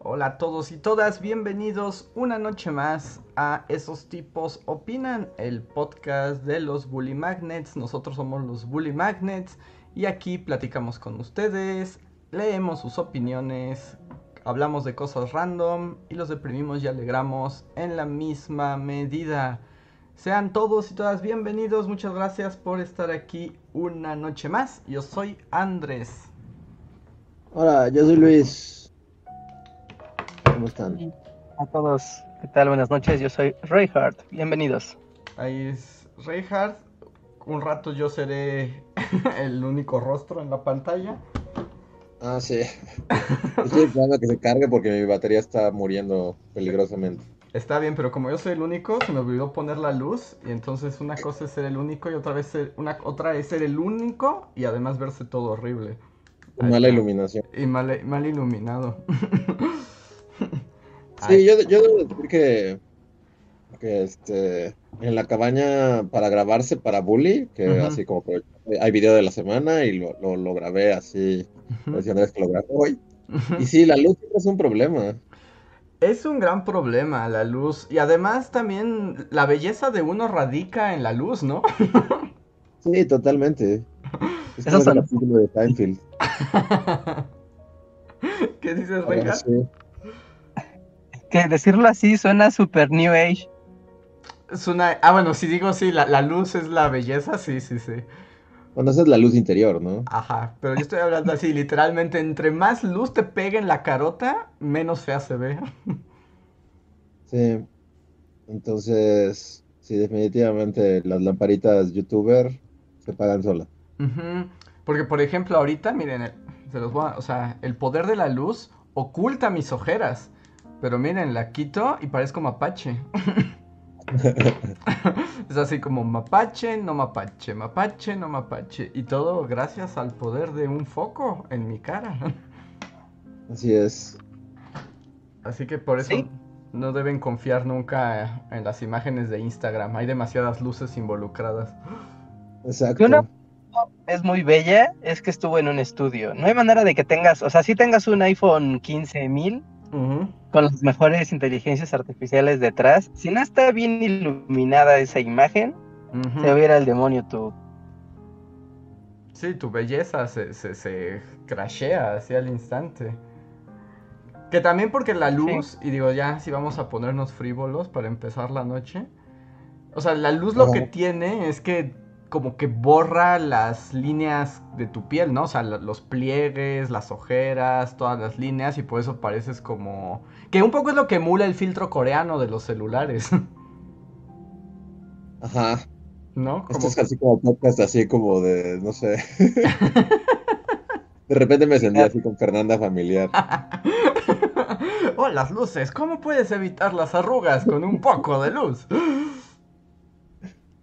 hola a todos y todas, bienvenidos una noche más a Esos tipos opinan, el podcast de los Bully Magnets. Nosotros somos los Bully Magnets y aquí platicamos con ustedes, leemos sus opiniones, hablamos de cosas random y los deprimimos y alegramos en la misma medida. Sean todos y todas bienvenidos, muchas gracias por estar aquí una noche más. Yo soy Andrés. Hola, yo soy Luis. ¿Cómo están? A todos, ¿qué tal? Buenas noches, yo soy Reinhardt. Bienvenidos. Ahí es Reinhardt. Un rato yo seré el único rostro en la pantalla. Ah, sí. Estoy esperando a que se cargue porque mi batería está muriendo peligrosamente. Está bien, pero como yo soy el único, se me olvidó poner la luz. Y entonces una cosa es ser el único y otra vez ser, una, otra es ser el único y además verse todo horrible. Mala iluminación. Y mal, mal iluminado. Sí, yo, yo debo decir que, que este, en la cabaña para grabarse para Bully, que Ujú. así como hay video de la semana y lo, lo, lo grabé así, decía Andrés que lo grabé hoy. Y sí, la luz es un problema. Es un gran problema la luz. Y además también la belleza de uno radica en la luz, ¿no? Sí, totalmente. Es como son- el de Seinfeld. ¿Qué dices, Ahora Reija? sí. Que decirlo así suena super New Age. Es una... Ah, bueno, si digo sí, la, la luz es la belleza, sí, sí, sí. Bueno, esa es la luz interior, ¿no? Ajá, pero yo estoy hablando así, literalmente, entre más luz te pegue en la carota, menos fea se ve. Sí. Entonces, sí, definitivamente las lamparitas youtuber se pagan solas. Porque, por ejemplo, ahorita, miren, el- se los voy a- o sea, el poder de la luz oculta mis ojeras. Pero miren, la quito y parezco mapache. Es así como mapache, no mapache, mapache, no mapache. Y todo gracias al poder de un foco en mi cara. Así es. Así que por eso Sí. no deben confiar nunca en las imágenes de Instagram. Hay demasiadas luces involucradas. Exacto. No- Es muy bella, es que estuvo en un estudio. No hay manera de que tengas, o sea, si tengas un iPhone 15000 Ujú. Con las mejores inteligencias artificiales detrás, si no está bien iluminada esa imagen, se va a ir al demonio tu. Sí, tu belleza se, se, se crashea así al instante. Que también porque la luz, y digo ya, si vamos a ponernos frívolos para empezar la noche. O sea, la luz lo que tiene es que como que borra las líneas de tu piel, ¿no? O sea, los pliegues, las ojeras, todas las líneas, y por eso pareces como... Que un poco es lo que emula el filtro coreano de los celulares, Ajá. ¿no? Esto Como es así como podcast, así como de, no sé. De repente me sentí así con Fernanda familiar. oh, las luces, ¿cómo puedes evitar las arrugas con un poco de luz?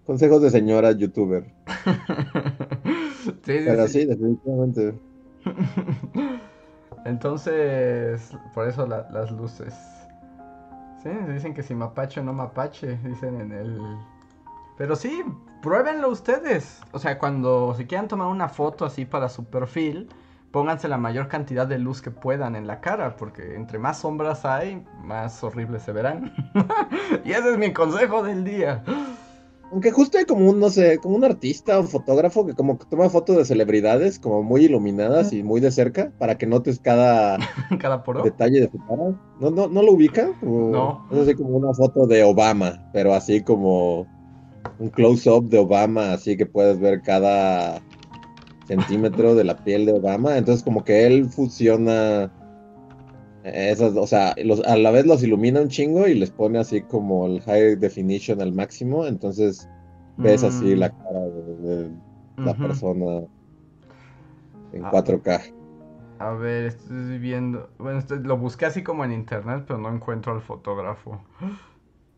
Consejos de señora youtuber. sí, sí, Pero sí. sí, definitivamente. Entonces, por eso la- las luces. Sí, dicen que si mapache o no mapache, dicen en el... Pero sí, pruébenlo ustedes. O sea, cuando se quieran tomar una foto así para su perfil, pónganse la mayor cantidad de luz que puedan en la cara, porque entre más sombras hay, más horribles se verán. y ese es mi consejo del día. Aunque justo hay como un, no sé, como un artista o fotógrafo que como que toma fotos de celebridades como muy iluminadas y muy de cerca para que notes cada Cada poro. detalle de su cara. ¿No, no, no lo ubica? Como- No. Es así como una foto de Obama, pero así como un close-up de Obama, así que puedes ver cada centímetro de la piel de Obama. Entonces como que él fusiona esas, o sea, los- a la vez los ilumina un chingo y les pone así como el high definition al máximo. Entonces ves así Mm, la cara de, de la persona en Ah. 4K. A ver, estoy viendo. Bueno, esto- lo busqué así como en internet, pero no encuentro al fotógrafo.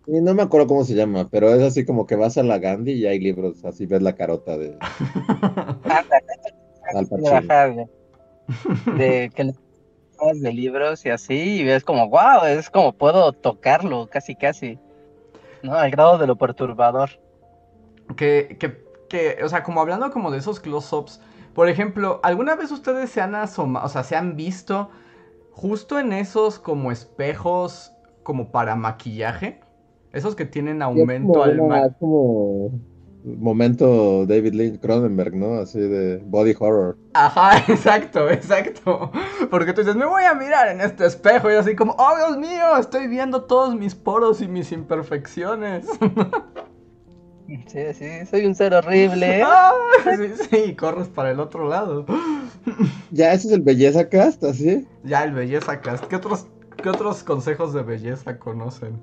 Y no me acuerdo cómo se llama, pero es así como que vas a la Gandhi y hay libros, así ves la carota de Al de, de que de libros y así, y ves como, wow, es como puedo tocarlo, casi, casi. ¿No? Al grado de lo perturbador. Que, que, que, o sea, como hablando como de esos close-ups, por ejemplo, ¿alguna vez ustedes se han asomado, o sea, se han visto justo en esos como espejos como para maquillaje? Esos que tienen aumento es al como, momento David Lynch Cronenberg, ¿no? Así de body horror. Ajá, exacto, exacto. Porque tú dices, me voy a mirar en este espejo y así como, oh Dios mío, estoy viendo todos mis poros y mis imperfecciones. Sí, sí, soy un ser horrible. Ah, sí, sí, y corres para el otro lado. Ya, ese es el belleza cast, así. Ya, el belleza cast. ¿Qué otros, qué otros consejos de belleza conocen?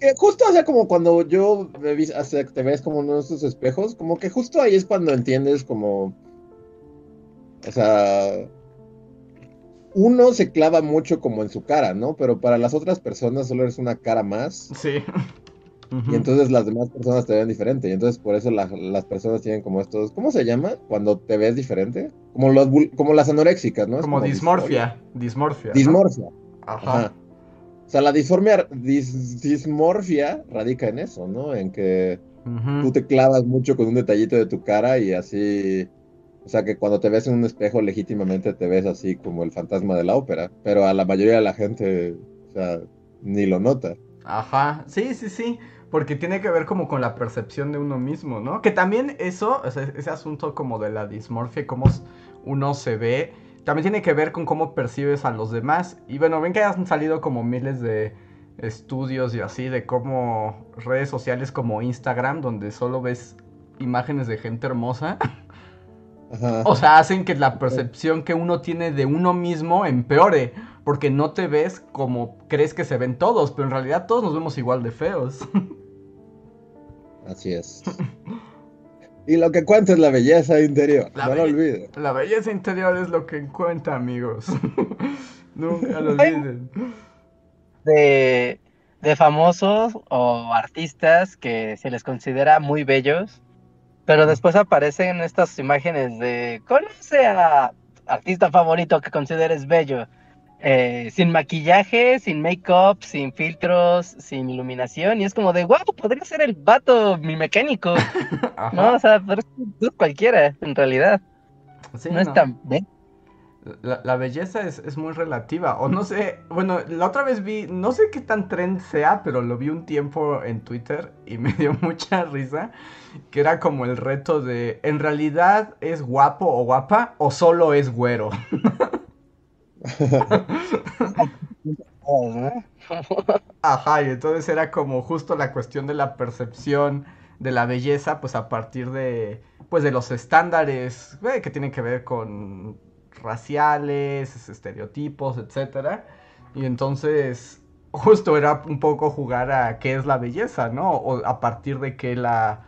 Eh, justo, o sea, como cuando yo me vi- te ves como uno de esos espejos, como que justo ahí es cuando entiendes como, o sea, uno se clava mucho como en su cara, ¿no? Pero para las otras personas solo eres una cara más Sí. Y entonces las demás personas te ven diferente y entonces por eso la- las personas tienen como estos, ¿cómo se llama? Cuando te ves diferente, como los como las anoréxicas, ¿no? Es Como dismorfia. Dismorfia. ¿no? Dismorfia. Ajá. Ajá. O sea, la disformia, dis- dismorfia radica en eso, ¿no? En que tú te clavas mucho con un detallito de tu cara y así, o sea, que cuando te ves en un espejo legítimamente te ves así como el fantasma de la ópera, pero a la mayoría de la gente, o sea, ni lo nota. Ajá, sí, sí, sí, porque tiene que ver como con la percepción de uno mismo, ¿no? Que también eso, o sea, ese asunto como de la dismorfia, y cómo uno se ve, también tiene que ver con cómo percibes a los demás. Y bueno, ven que han salido como miles de estudios y así, de cómo redes sociales como Instagram, donde solo ves imágenes de gente hermosa, Ajá. o sea, hacen que la percepción que uno tiene de uno mismo empeore, porque no te ves como crees que se ven todos, pero en realidad todos nos vemos igual de feos. Así es. Y lo que cuenta es la belleza interior, La no lo olvides. La belleza interior es lo que cuenta, amigos. Nunca lo olviden. de, de famosos o artistas que se les considera muy bellos, pero después aparecen estas imágenes de conoce a artista favorito que consideres bello, eh, sin maquillaje, sin make-up, sin filtros, sin iluminación, y es como de, wow, podría ser el vato, mi mecánico, Ajá. ¿no? O sea, cualquiera, en realidad, Sí, no es tan. La, la belleza es, es muy relativa. O no sé, bueno, la otra vez vi, no sé qué tan trend sea, pero lo vi un tiempo en Twitter y me dio mucha risa. Que era como el reto de, ¿en realidad es guapo o guapa o solo es güero? Ajá, y entonces era como justo la cuestión de la percepción de la belleza, pues a partir de, pues de los estándares eh, que tienen que ver con raciales, estereotipos, etcétera. Y entonces justo era un poco jugar a qué es la belleza, ¿no? O a partir de qué la,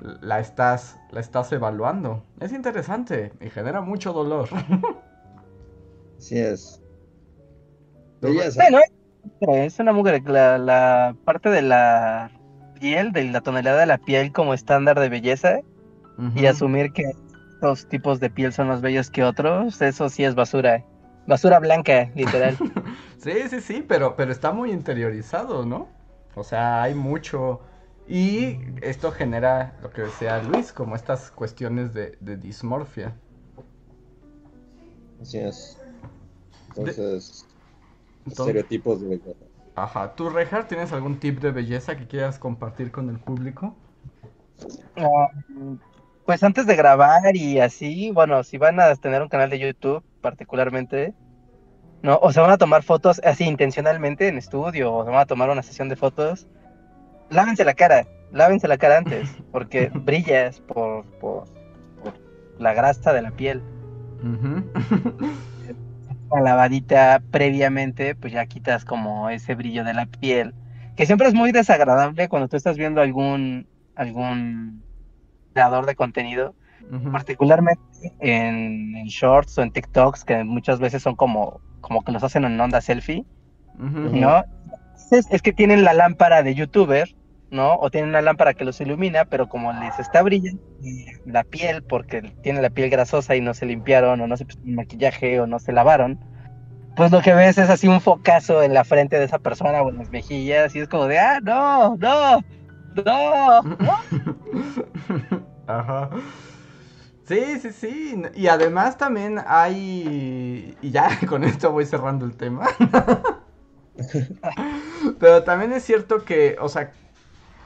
la estás, la estás evaluando. Es interesante y genera mucho dolor. Así es. Belleza. Bueno, es una mujer, la, la parte de la piel, de la tonalidad de la piel como estándar de belleza y asumir que estos tipos de piel son más bellos que otros, eso sí es basura. Basura blanca, literal. Sí, sí, sí, pero, pero está muy interiorizado, ¿no? O sea, hay mucho. Y esto genera lo que decía Luis, como estas cuestiones de, de dismorfia. Así es. Entonces, estereotipos de belleza. Ajá. ¿Tú, Rejar, tienes algún tip de belleza que quieras compartir con el público? Ah, pues antes de grabar y así, bueno, si van a tener un canal de YouTube particularmente, no, o se van a tomar fotos así intencionalmente en estudio, o se van a tomar una sesión de fotos, lávense la cara, lávense la cara antes, porque brillas por, por, por la grasa de la piel. Ujú. Una lavadita previamente, pues ya quitas como ese brillo de la piel, que siempre es muy desagradable cuando tú estás viendo algún, algún creador de contenido, particularmente en, en shorts o en TikToks, que muchas veces son como, como que los hacen en onda selfie. ¿no? es que tienen la lámpara de youtuber, ¿no? O tienen una lámpara que los ilumina, pero como les está brillando la piel, porque tiene la piel grasosa y no se limpiaron, o no se pusieron maquillaje, o no se lavaron, pues lo que ves es así un focazo en la frente de esa persona o en las mejillas, y es como de, ah, no, no, no, no. Ajá. Sí, sí, sí. Y además también hay. Y ya con esto voy cerrando el tema. Pero también es cierto que, o sea,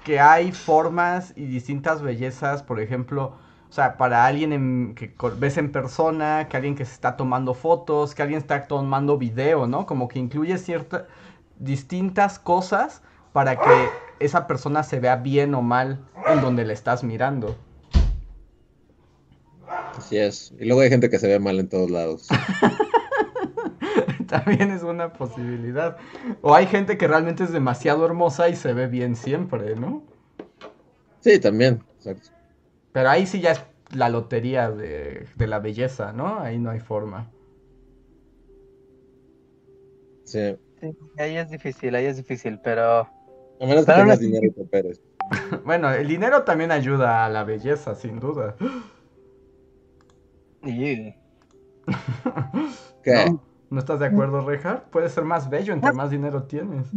que hay formas y distintas bellezas, por ejemplo, o sea, para alguien en- que ves en persona, que alguien que se está tomando fotos, que alguien está tomando video, ¿no? Como que incluye ciertas distintas cosas para que esa persona se vea bien o mal en donde le estás mirando. Así es. Y luego hay gente que se ve mal en todos lados. También es una posibilidad. O hay gente que realmente es demasiado hermosa y se ve bien siempre, ¿no? Sí, también. Exacto. Pero ahí sí ya es la lotería de, de la belleza, ¿no? Ahí no hay forma. Sí. Sí, ahí es difícil, ahí es difícil, pero... A menos que tengas dinero y te operes. Bueno, el dinero también ayuda a la belleza, sin duda. y- ¿Qué? ¿No? ¿No estás de acuerdo, Rejar? Puede ser más bello entre más dinero tienes.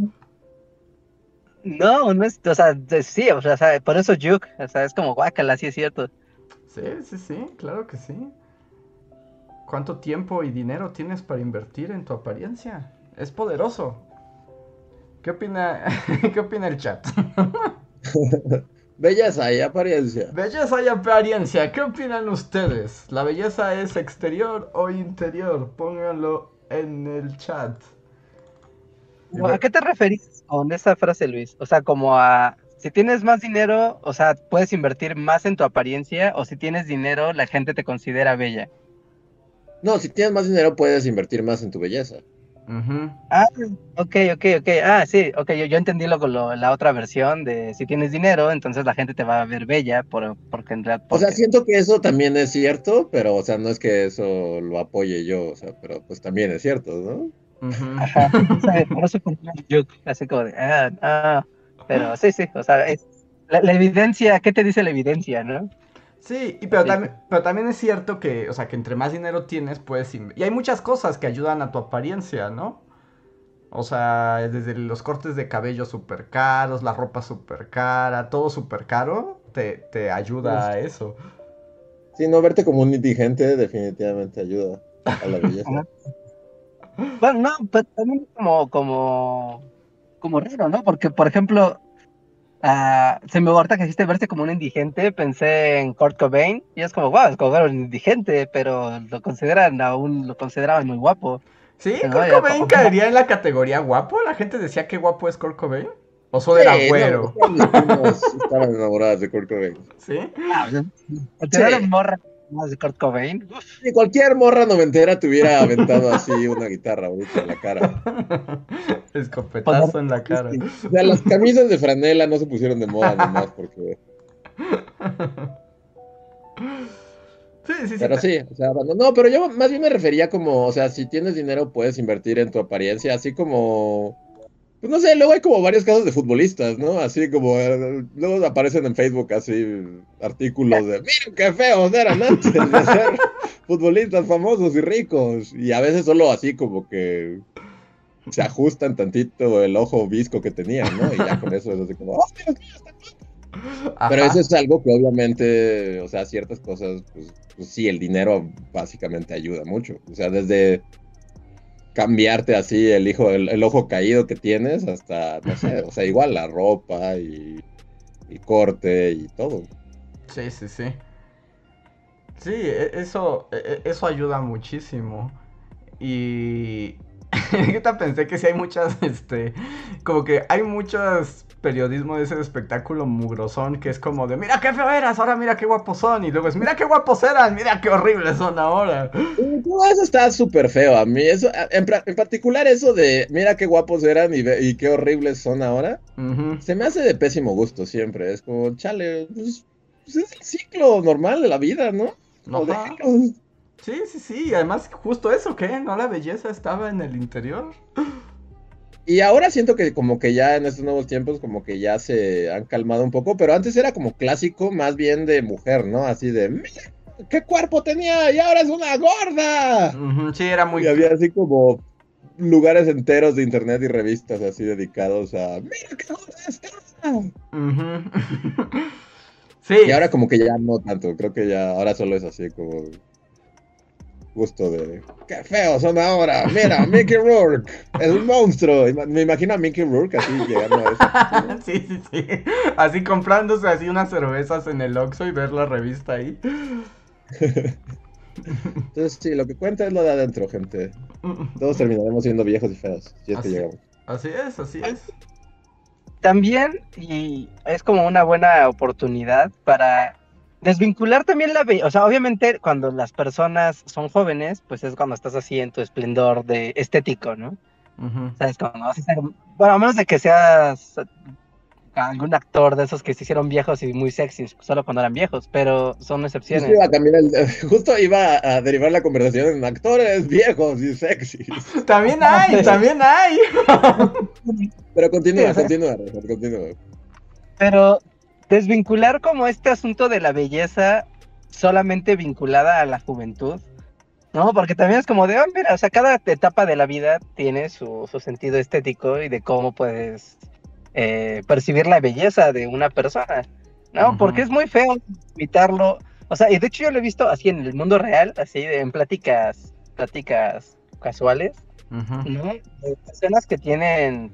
No, no es, o sea, de- sí, o sea, por eso Juke, o sea, es como guácala, sí es cierto. Sí, sí, sí, claro que sí. ¿Cuánto tiempo y dinero tienes para invertir en tu apariencia? Es poderoso. ¿Qué opina, ¿qué opina el chat? Belleza y apariencia. Belleza y apariencia, ¿qué opinan ustedes? ¿La belleza es exterior o interior? Pónganlo en el chat. ¿A qué te referís con esa frase, Luis? O sea, como a, si tienes más dinero, o sea, puedes invertir más en tu apariencia, o si tienes dinero, la gente te considera bella. No, si tienes más dinero puedes invertir más en tu belleza. Ujú. Ah, ok, ok, ok. Ah, sí, ok, yo, yo entendí lo, lo- la otra versión de si tienes dinero, entonces la gente te va a ver bella, por, porque en realidad... O sea, siento que eso también es cierto, pero, o sea, no es que eso lo apoye yo, o sea, pero pues también es cierto, ¿no? Ujú. Ajá, sí, por así como de, ah, ah, pero sí, sí, o sea, es- la, la evidencia, ¿qué te dice la evidencia, no? Sí, y pero, también, pero también es cierto que, o sea, que entre más dinero tienes, puedes... Y hay muchas cosas que ayudan a tu apariencia, ¿no? O sea, desde los cortes de cabello súper caros, la ropa súper cara, todo súper caro, te, te ayuda a eso. Sí, no verte como un indigente definitivamente ayuda a la belleza. Bueno, no, pero también como, como, como raro, ¿no? Porque, por ejemplo, ah, se me ahorita que dijiste verse como un indigente, pensé en Kurt Cobain, y es como, wow, es como ver un indigente, pero lo consideran aún, lo consideraban muy guapo. ¿Sí? Pero ¿Kurt Cobain como- caería en la categoría guapo? ¿La gente decía que guapo es Kurt Cobain? ¿O solo era Sí, güero? no, mis primas estaban enamoradas de Kurt Cobain. ¿Sí? Ah, Sí. morra más de Kurt Cobain. Si cualquier morra noventera te hubiera aventado así una guitarra ahorita en la cara. Escopetazo en la cara. O sea, las camisas de franela no se pusieron de moda nomás porque... Sí, sí, sí. Pero sí, o sea, bueno, no, pero yo más bien me refería como, o sea, si tienes dinero puedes invertir en tu apariencia, así como, pues no sé, luego hay como varios casos de futbolistas, ¿no? Así como, eh, luego aparecen en Facebook así artículos de, miren qué feos eran antes de ser futbolistas famosos y ricos, y a veces solo así como que se ajustan tantito el ojo visco que tenían, ¿no? Y ya con eso es así como, ¡oh, Dios mío, está pero eso es algo que obviamente, o sea, ciertas cosas, pues, pues sí, el dinero básicamente ayuda mucho. O sea, desde cambiarte así el, hijo, el, el ojo caído que tienes hasta, no sé, o sea, igual la ropa y el corte y todo. Sí, sí, sí. Sí, e- eso, e- e- eso ayuda muchísimo. Y ahorita pensé que sí hay muchas, este, como que hay muchos periodismo de ese espectáculo mugrosón que es como de, mira qué feo eras, ahora mira qué guapos son. Y luego es, mira qué guapos eran, mira qué horribles son ahora. Todo eso está súper feo a mí. Eso, en, particular eso de, mira qué guapos eran y, qué horribles son ahora, se me hace de pésimo gusto siempre. Es como, chale, pues, pues es el ciclo normal de la vida, ¿no? O Ajá. déjalos. Sí, sí, sí. Además, justo eso, ¿qué? ¿No la belleza estaba en el interior? Y ahora siento que como que ya en estos nuevos tiempos como que ya se han calmado un poco, pero antes era como clásico más bien de mujer, ¿no? Así de, mira, qué cuerpo tenía y ahora es una gorda. Sí, era muy... Y había así como lugares enteros de internet y revistas así dedicados a, mira qué gorda está. Ujú. Sí. Y ahora como que ya no tanto, creo que ya ahora solo es así como gusto de qué feos son ahora, mira, Mickey Rourke, es un monstruo. Me imagino a Mickey Rourke así llegando a eso. Sí, sí, sí. Así comprándose así unas cervezas en el Oxxo y ver la revista ahí. Entonces sí, lo que cuenta es lo de adentro, gente. Todos terminaremos siendo viejos y feos, si es que llegamos. Así es, así es. También, y es como una buena oportunidad para desvincular también la belleza. O sea, obviamente cuando las personas son jóvenes, pues es cuando estás así en tu esplendor de estético, ¿no? Ujú. ¿Sabes? Cuando vas a ser- Bueno, a menos de que seas algún actor de esos que se hicieron viejos y muy sexys, solo cuando eran viejos, pero son Justo excepciones. iba a cambiar el- justo iba a derivar la conversación en actores viejos y sexys. También hay, también hay. Pero continúa, continúa, continúa. Pero desvincular como este asunto de la belleza solamente vinculada a la juventud, ¿no? Porque también es como de, oh, mira, o sea, cada etapa de la vida tiene su, su sentido estético y de cómo puedes eh, percibir la belleza de una persona, ¿no? Porque es muy feo imitarlo, o sea, y de hecho yo lo he visto así en el mundo real, así de- en pláticas, pláticas casuales. ¿no? De personas que tienen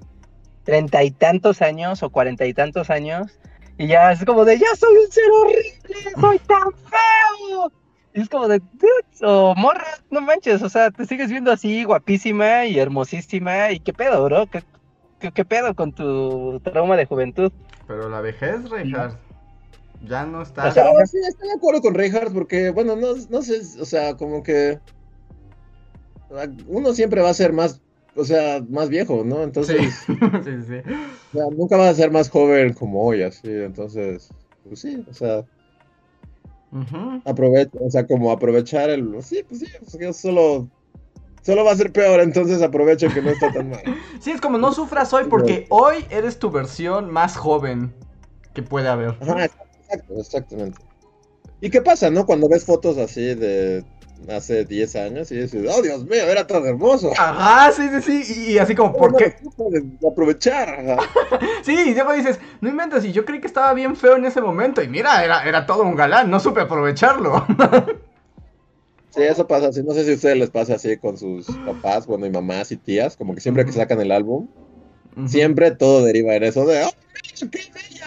treinta y tantos años o cuarenta y tantos años y ya es como de, ya soy un ser horrible, soy tan feo. Y es como de, o morra, no manches, o sea, te sigues viendo así guapísima y hermosísima y qué pedo, bro, qué, qué, qué pedo con tu trauma de juventud. Pero la vejez, Reinhardt, ya no está. O sea, sí, estoy de acuerdo con Reinhardt porque, bueno, no, no sé, o sea, como que uno siempre va a ser más, o sea, más viejo, ¿no? Sí, Entonces, sí, sí. o sea, nunca vas a ser más joven como hoy, así, entonces, pues sí, o sea, Ujú. aprovecha, o sea, como aprovechar el, sí, pues sí, o sea, solo, solo va a ser peor, entonces aprovecha que no está tan mal. Sí, es como no sufras hoy porque hoy eres tu versión más joven que puede haber. Ajá, exacto, exactamente. ¿Y qué pasa, no? Cuando ves fotos así de hace 10 años y dices, oh Dios mío, era tan hermoso. Ajá, sí, sí, sí. Y, así como, ¿por qué? aprovechar. Sí, y luego dices, no inventes, y yo creí que estaba bien feo en ese momento. Y mira, era, era todo un galán, no supe aprovecharlo. Sí, eso pasa así. No sé si a ustedes les pasa así con sus papás, bueno, y mamás y tías, como que siempre que sacan el álbum, siempre todo deriva en eso de, oh, qué bella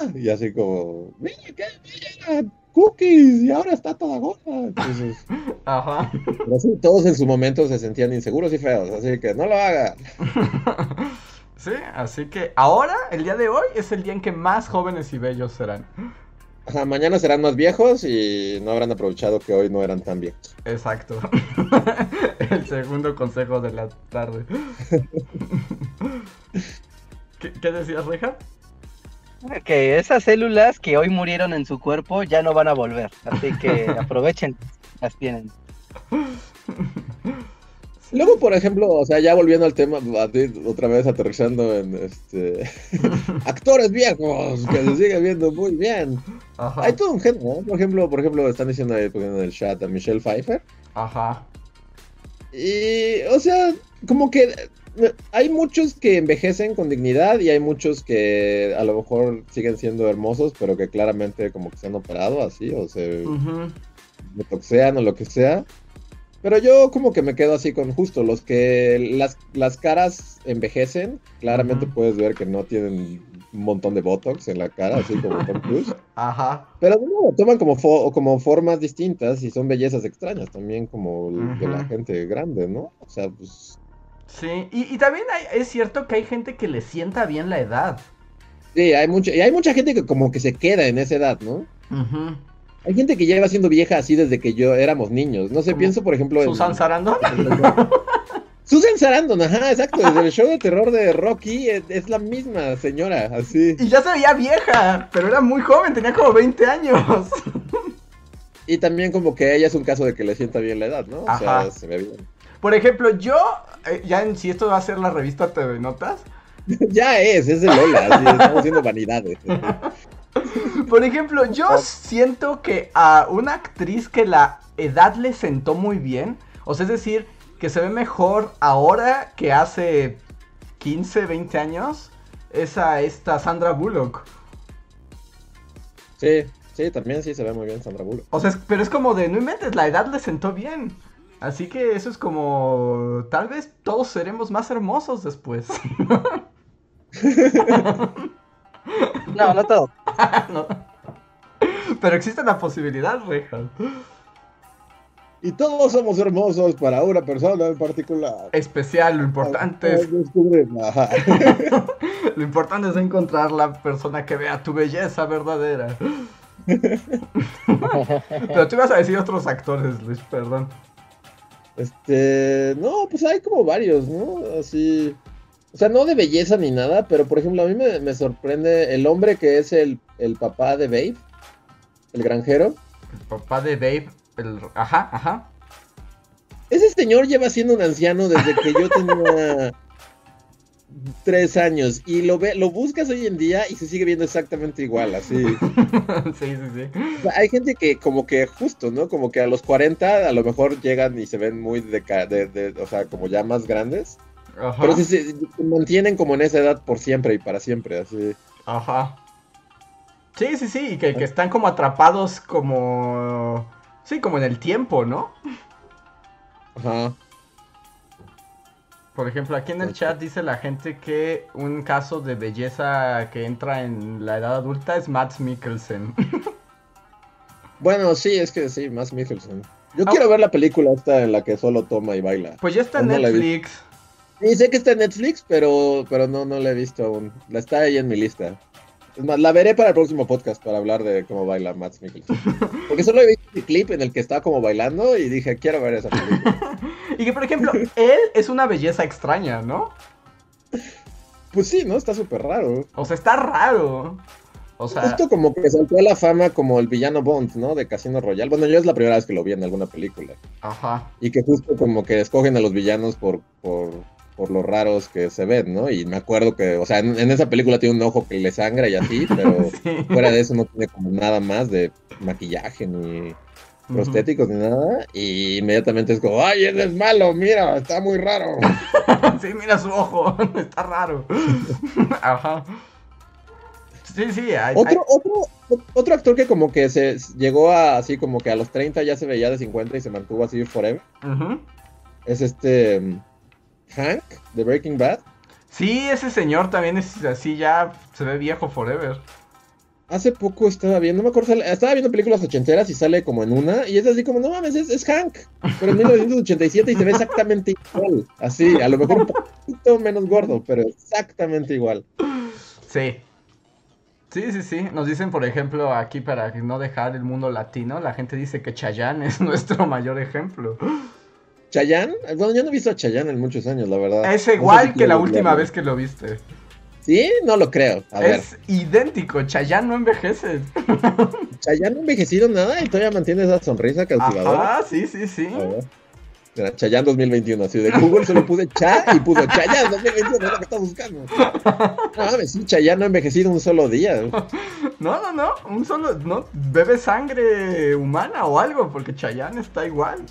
era. Y así como, mira, qué bella era. Cookies, y ahora está toda gorda. Entonces, Ajá. pero sí, todos en su momento se sentían inseguros y feos, así que no lo hagan. Sí, así que ahora, el día de hoy, es el día en que más jóvenes y bellos serán. Ajá, mañana serán más viejos y no habrán aprovechado que hoy no eran tan viejos. Exacto. El segundo consejo de la tarde. ¿Qué, qué decías, Reja? Que esas células que hoy murieron en su cuerpo ya no van a volver, así que aprovechen, las tienen. Luego, por ejemplo, o sea, ya volviendo al tema, a ti, otra vez aterrizando en este actores viejos que se sigue viendo muy bien. Ajá. Hay todo un género, ¿no? Por ejemplo, por ejemplo, están diciendo ahí en el chat a Michelle Pfeiffer. Ajá. Y, o sea, como que hay muchos que envejecen con dignidad y hay muchos que a lo mejor siguen siendo hermosos, pero que claramente como que se han operado así o se Ujú. botoxean o lo que sea. Pero yo como que me quedo así con justo los que las, las caras envejecen, claramente Ujú. puedes ver que no tienen un montón de botox en la cara, así como Tom Cruise. Ajá. Pero nuevo, toman como, fo- como formas distintas y son bellezas extrañas también como el de la gente grande, ¿no? O sea, pues... Sí, y, y también hay- es cierto que hay gente que le sienta bien la edad. Sí, hay mucha, y hay mucha gente que como que se queda en esa edad, ¿no? Ujú. Hay gente que lleva siendo vieja así desde que yo éramos niños. No sé, ¿Cómo? pienso por ejemplo en... Susan Sarandon. Susan Sarandon, ajá, exacto. Desde el show de terror de Rocky es, es la misma señora, así. Y ya se veía vieja, pero era muy joven, tenía como 20 años. Y también como que ella es un caso de que le sienta bien la edad, ¿no? O Ajá. sea, se ve bien. Por ejemplo, yo, eh, ya en si esto va a ser la revista TV Notas, ya es, es de Lola, así, estamos haciendo vanidades. por ejemplo, yo siento que a una actriz que la edad le sentó muy bien, o sea, es decir, que se ve mejor ahora que hace 15, 20 años, es a esta Sandra Bullock. Sí, sí, también sí se ve muy bien Sandra Bullock. O sea, es- pero es como de, no inventes, la edad le sentó bien. Así que eso es como, tal vez todos seremos más hermosos después. No, no todo. No. Pero existe la posibilidad, Rejan. Y todos somos hermosos para una persona en particular. Especial, lo importante es, lo importante es encontrar la persona que vea tu belleza verdadera. Pero tú ibas a decir otros actores, Luis, perdón. Este, no, pues hay como varios, ¿no? Así, o sea, no de belleza ni nada, pero por ejemplo, a mí me, me sorprende el hombre que es el, el papá de Babe, el granjero. El papá de Babe, el... Ajá, ajá. Ese señor lleva siendo un anciano desde que yo tenía tres años y lo ve, lo buscas hoy en día y se sigue viendo exactamente igual, así. sí, sí, sí. O sea, hay gente que como que justo, ¿no? Como que a los 40 a lo mejor llegan y se ven muy de, de, de- o sea, como ya más grandes. Ajá. Pero sí, se se mantienen como en esa edad por siempre y para siempre, así. Ajá. Sí, sí, sí, y que, que están como atrapados como... Sí, como en el tiempo, ¿no? Ajá. Por ejemplo, aquí en el chat dice la gente que un caso de belleza que entra en la edad adulta es Matt Mikkelsen. Bueno, sí, es que sí, más Mikkelsen. Yo Ah. quiero ver la película esta en la que solo toma y baila. Pues ya está en No. Netflix. Y sé que está en Netflix, pero, pero no, no la he visto aún. La está ahí en mi lista. Es más, la veré para el próximo podcast para hablar de cómo baila Matt Mikkelsen. Porque solo he visto el clip en el que está como bailando y dije, quiero ver esa película. Y que, por ejemplo, él es una belleza extraña, ¿no? Pues sí, ¿no? Está súper raro. O sea, está raro. O sea, Justo como que saltó a la fama como el villano Bond, ¿no? De Casino Royale. Bueno, yo es la primera vez que lo vi en alguna película. ajá. Y que justo como que escogen a los villanos por, por, por lo raros que se ven, ¿no? Y me acuerdo que, o sea, en, en esa película tiene un ojo que le sangra y así, pero Sí. fuera de eso no tiene como nada más de maquillaje ni prostéticos ni nada. Y inmediatamente es como, ¡ay, él es malo! Mira, está muy raro. Sí, mira su ojo. Está raro. Ajá. Sí, sí, hay, Otro, otro, otro actor que como que se llegó a así como que a los 30 ya se veía de 50 y se mantuvo así forever. Es este mm, Hank de Breaking Bad. Sí, ese señor también es así, ya se ve viejo forever. Hace poco estaba viendo, no me acuerdo, estaba viendo películas ochenteras y sale como en una, y es así como, no mames, es, es Hank, pero en 1987 y se ve exactamente igual, así, a lo mejor un poquito menos gordo, pero exactamente igual. Sí. Sí, sí, sí. Nos dicen, por ejemplo, aquí para no dejar el mundo latino, la gente dice que Chayanne es nuestro mayor ejemplo. Chayanne, bueno, yo no he visto a Chayanne en muchos años, la verdad. Es No sé igual si que la última vez que lo viste. ¿Sí? No lo creo. A ver, Es idéntico, Chayanne no envejece. Chayanne no ha envejecido nada y todavía mantiene esa sonrisa cautivadora. Ajá, sí, sí, sí. A ver. Mira, Chayanne 2021, así de Google solo puse Cha y puso Chayanne 2021, es lo que está buscando. No mames, sí, Chayanne no ha envejecido un solo día. No, no, no. Un solo. No, bebe sangre humana o algo, porque Chayanne está igual.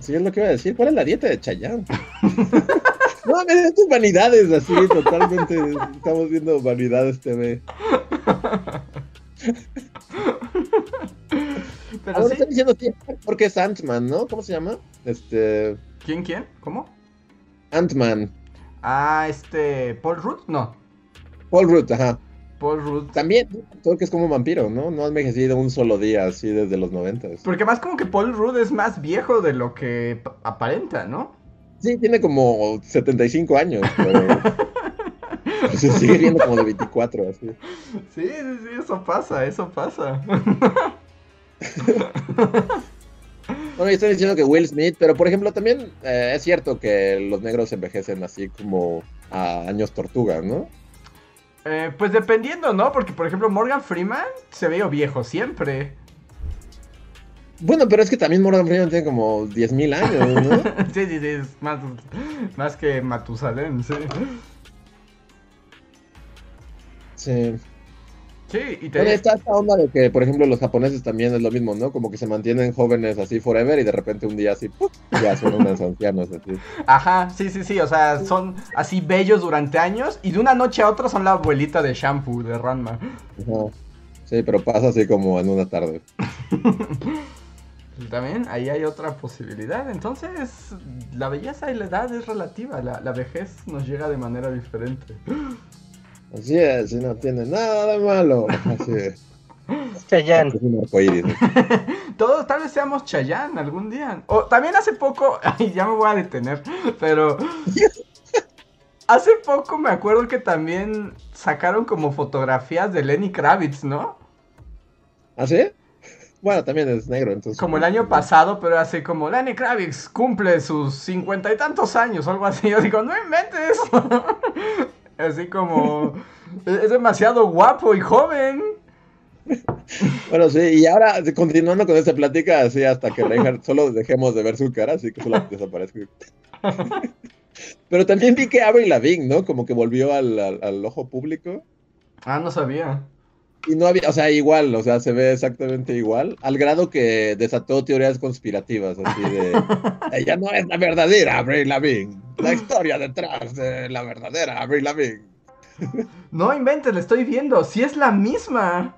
Sí, es lo que iba a decir. ¿Cuál es la dieta de Chayanne? No mames, estas vanidades así, totalmente. Estamos viendo vanidades TV. Pero Ahora sí. están diciendo porque es Ant-Man, ¿no? ¿Cómo se llama? Este. ¿Quién, quién? ¿Cómo? Ant-Man. Ah, este. ¿Paul Rudd? No. Paul Rudd, ajá. Paul Rudd. También, todo que es como un vampiro, ¿no? No ha envejecido un solo día así desde los noventas. Porque más como que Paul Rudd es más viejo de lo que aparenta, ¿no? Sí, tiene como 75 años, pero. Se sigue viendo como de 24, así. Sí, sí, sí, eso pasa, eso pasa. Bueno, y estoy diciendo que Will Smith, pero por ejemplo, también eh, es cierto que los negros envejecen así como a años tortuga, ¿no? Eh, pues dependiendo, ¿no? Porque, por ejemplo, Morgan Freeman se veía viejo siempre. Bueno, pero es que también Morgan Freeman tiene como 10.000 años, ¿no? sí, sí, sí, es más, más que Matusalén, sí. Sí. Sí, y te... Bueno, está esta onda de que, por ejemplo, los japoneses también es lo mismo, ¿no? Como que se mantienen jóvenes así forever y de repente un día así, ¡pum! ya son unos ancianos así. Ajá, sí, sí, sí, o sea, son así bellos durante años y de una noche a otra son la abuelita de Shampoo, de Ranma. Ajá. Sí, pero pasa así como en una tarde. También ahí hay otra posibilidad. Entonces, la belleza y la edad es relativa. La, la vejez nos llega de manera diferente. Así es, y no tiene nada de malo. Así es. Chayanne. Es un arcoíris. ¿no? Todos tal vez seamos Chayanne algún día. O también hace poco, ay, ya me voy a detener, pero hace poco me acuerdo que también sacaron como fotografías de Lenny Kravitz, ¿no? ¿Ah, sí? Bueno, también es negro, entonces. Como el año pasado, pero así como Lenny Kravitz cumple sus cincuenta y tantos años, algo así. Yo digo, no inventes. así como es demasiado guapo y joven. Bueno, sí, y ahora continuando con esta plática, así hasta que Reinhardt solo dejemos de ver su cara, así que solo desaparezca. Pero también vi que Avril Lavigne, ¿no? Como que volvió al, al- al ojo público. Ah, no sabía. Y no había, o sea, igual, o sea, se ve exactamente igual, al grado que desató teorías conspirativas, así de, ella no es la verdadera Avril Lavigne, la historia detrás de la verdadera Avril Lavigne. No inventes, le estoy viendo. Si es la misma.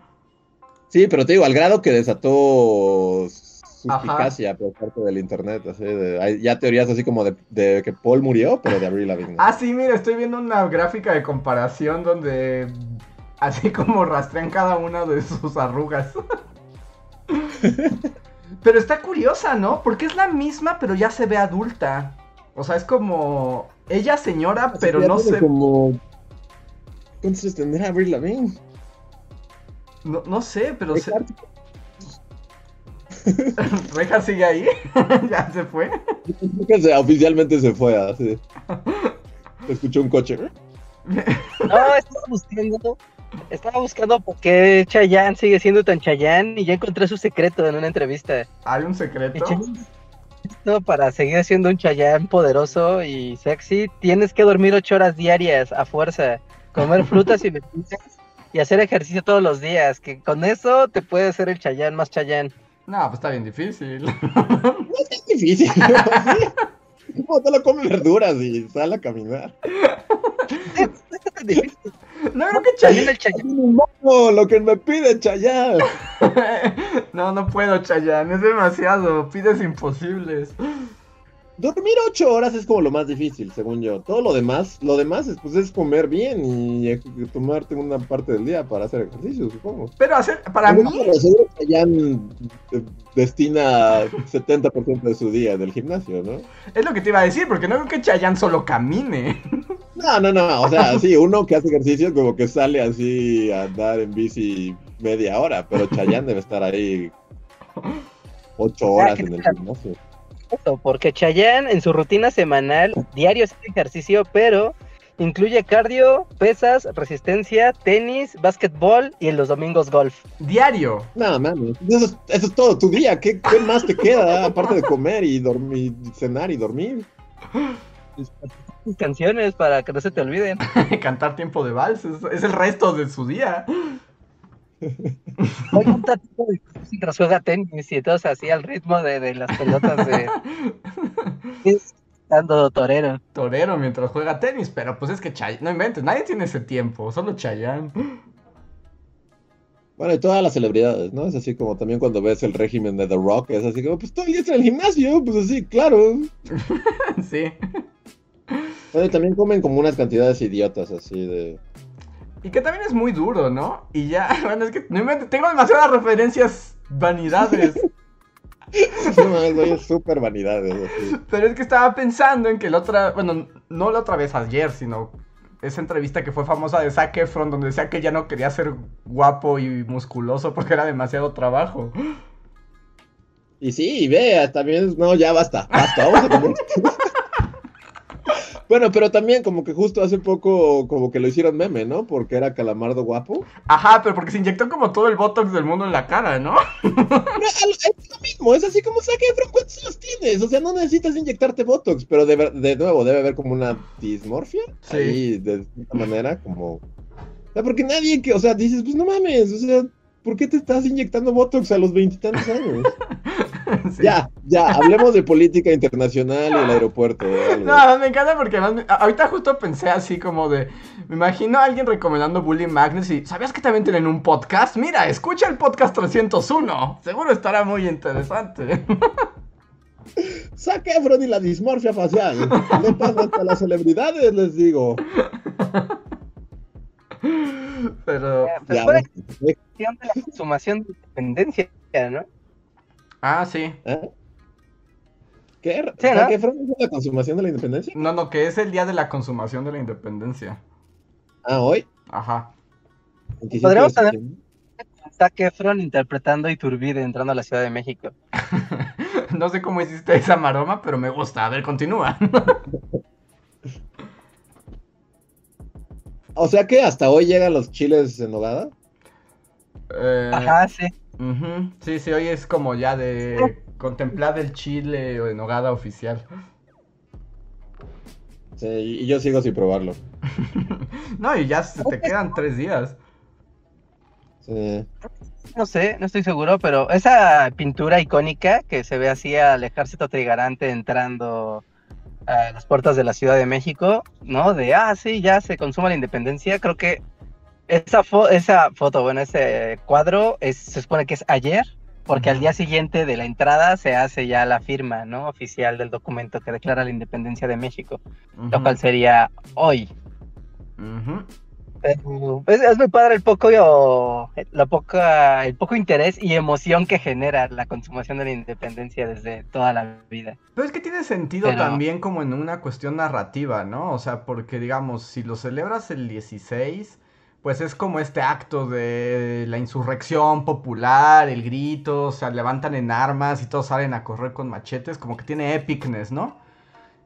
Sí, pero te digo, al grado que desató suspicacia por parte del internet, así de, hay ya teorías así como de, de que Paul murió, pero de Avril Lavigne. Ah, sí, mira, estoy viendo una gráfica de comparación donde así como rastrean cada una de sus arrugas. pero está curiosa, ¿no? Porque es la misma, pero ya se ve adulta. O sea, es como ella señora, pero no sé, como... ¿Cuántos tendrá Avril Lavigne? no, no sé, pero se... Reja sigue ahí, ya se fue. Se- oficialmente se fue así. Escuchó un coche. No, estaba buscando. Estaba buscando por qué Chayanne sigue siendo tan Chayanne y ya encontré su secreto en una entrevista. Hay un secreto. No, para seguir siendo un Chayanne poderoso y sexy, tienes que dormir ocho horas diarias a fuerza, comer frutas y verduras y hacer ejercicio todos los días. Que con eso te puede hacer el Chayanne más Chayanne. No, pues está bien difícil. No es tan difícil. ¿no? Te lo come verduras y sale a caminar. No es tan difícil. No creo que Chayanne. el Chayanne. No, lo que me pide Chayanne. No, no puedo, Chayanne, es demasiado. Pides imposibles. Dormir ocho horas es como lo más difícil, según yo. Todo lo demás, lo demás es, pues, es comer bien y eh, tomarte una parte del día para hacer ejercicio, supongo. Pero hacer, para mí, Chayanne eh, destina 70% de su día del gimnasio, ¿no? es lo que te iba a decir, porque no creo que Chayanne solo camine. No, no, no, o sea, sí, uno que hace ejercicio como que sale así a andar en bici media hora, pero Chayanne debe estar ahí ocho horas en el gimnasio. Eso, Porque Chayanne en su rutina semanal, diario hace ejercicio, pero incluye cardio, pesas, resistencia, tenis, básquetbol y en los domingos golf. Diario. No, mames, eso es, eso es todo tu día, ¿Qué, qué más te queda aparte de comer y dormir, cenar y dormir? Canciones para que no se te olviden. Cantar tiempo de vals es, es el resto de su día. Hoy un tatito de mientras juega tenis y todos así al ritmo de, de las pelotas de es dando torero. Torero mientras juega tenis, pero pues es que no inventes, nadie tiene ese tiempo, solo Chayanne. Bueno, y todas las celebridades, ¿no? Es así como también cuando ves el régimen de The Rock, es así como, pues todo el día está en el gimnasio, pues así, claro. sí. También comen como unas cantidades idiotas así de... Y que también es muy duro, ¿no? Y ya, bueno, es que tengo demasiadas referencias vanidades. No, güey, es súper vanidades, así. Pero es que estaba pensando en que la otra, bueno, no la otra vez ayer, sino esa entrevista que fue famosa de Zac Efron, donde decía que ya no quería ser guapo y musculoso porque era demasiado trabajo. Y sí, vea, también, no, ya basta, basta, vamos a comer. Bueno, pero también como que justo hace poco como que lo hicieron meme, ¿no? Porque era Calamardo guapo. Ajá, pero porque se inyectó como todo el botox del mundo en la cara, ¿no? No, es lo mismo, es así como saque Efron, ¿cuántos los tienes? O sea, no necesitas inyectarte botox, pero de, de nuevo debe haber como una dismorfia. Sí. Ahí, de cierta manera, como... O sea, porque nadie que, o sea, dices, pues no mames, o sea, ¿por qué te estás inyectando botox a los veintitantos años? Sí. Ya, ya, hablemos de política internacional y el aeropuerto. No, me encanta porque además ahorita justo pensé así como de, me imagino a alguien recomendando Bully Magnets y, ¿sabías que también tienen un podcast? Mira, escucha el podcast 301, seguro estará muy interesante. Zac Efron y la dismorfia facial. Le pasa hasta a las celebridades, les digo. Pero, Se Ya, supone bueno, que es cuestión de la consumación de independencia, ¿no? Ah, sí. ¿eh? ¿Qué? Sí, ¿Zac ¿no? Efron es la consumación de la independencia? No, no, que es el día de la consumación de la independencia. Ah, hoy. Ajá. Podríamos tener- Zac Efron interpretando a Iturbide entrando a la Ciudad de México. No sé cómo hiciste esa maroma, pero me gusta. A ver, continúa. O sea que hasta hoy llegan los chiles en nogada. Eh, Ajá, sí. Ujú. Sí, sí, hoy es como ya de contemplar el chile o en nogada oficial. Sí, y yo sigo sin probarlo. No, y ya se te quedan tres días. Sí. No sé, no estoy seguro, pero esa pintura icónica que se ve así al ejército trigarante entrando a las puertas de la Ciudad de México, ¿no? De, ah, sí, ya se consuma la independencia. Creo que esa, fo- esa foto, bueno, ese cuadro es, se supone que es ayer, porque al día siguiente de la entrada se hace ya la firma, ¿no? Oficial del documento que declara la independencia de México, lo cual sería hoy. Pero es, es muy padre el poco, o- la poca, el poco interés y emoción que genera la consumación de la independencia desde toda la vida. Pero es que tiene sentido Pero- también como en una cuestión narrativa, ¿no? O sea, porque digamos, si lo celebras el 16, pues es como este acto de la insurrección popular, el grito, o sea, levantan en armas y todos salen a correr con machetes, como que tiene epicness, ¿no?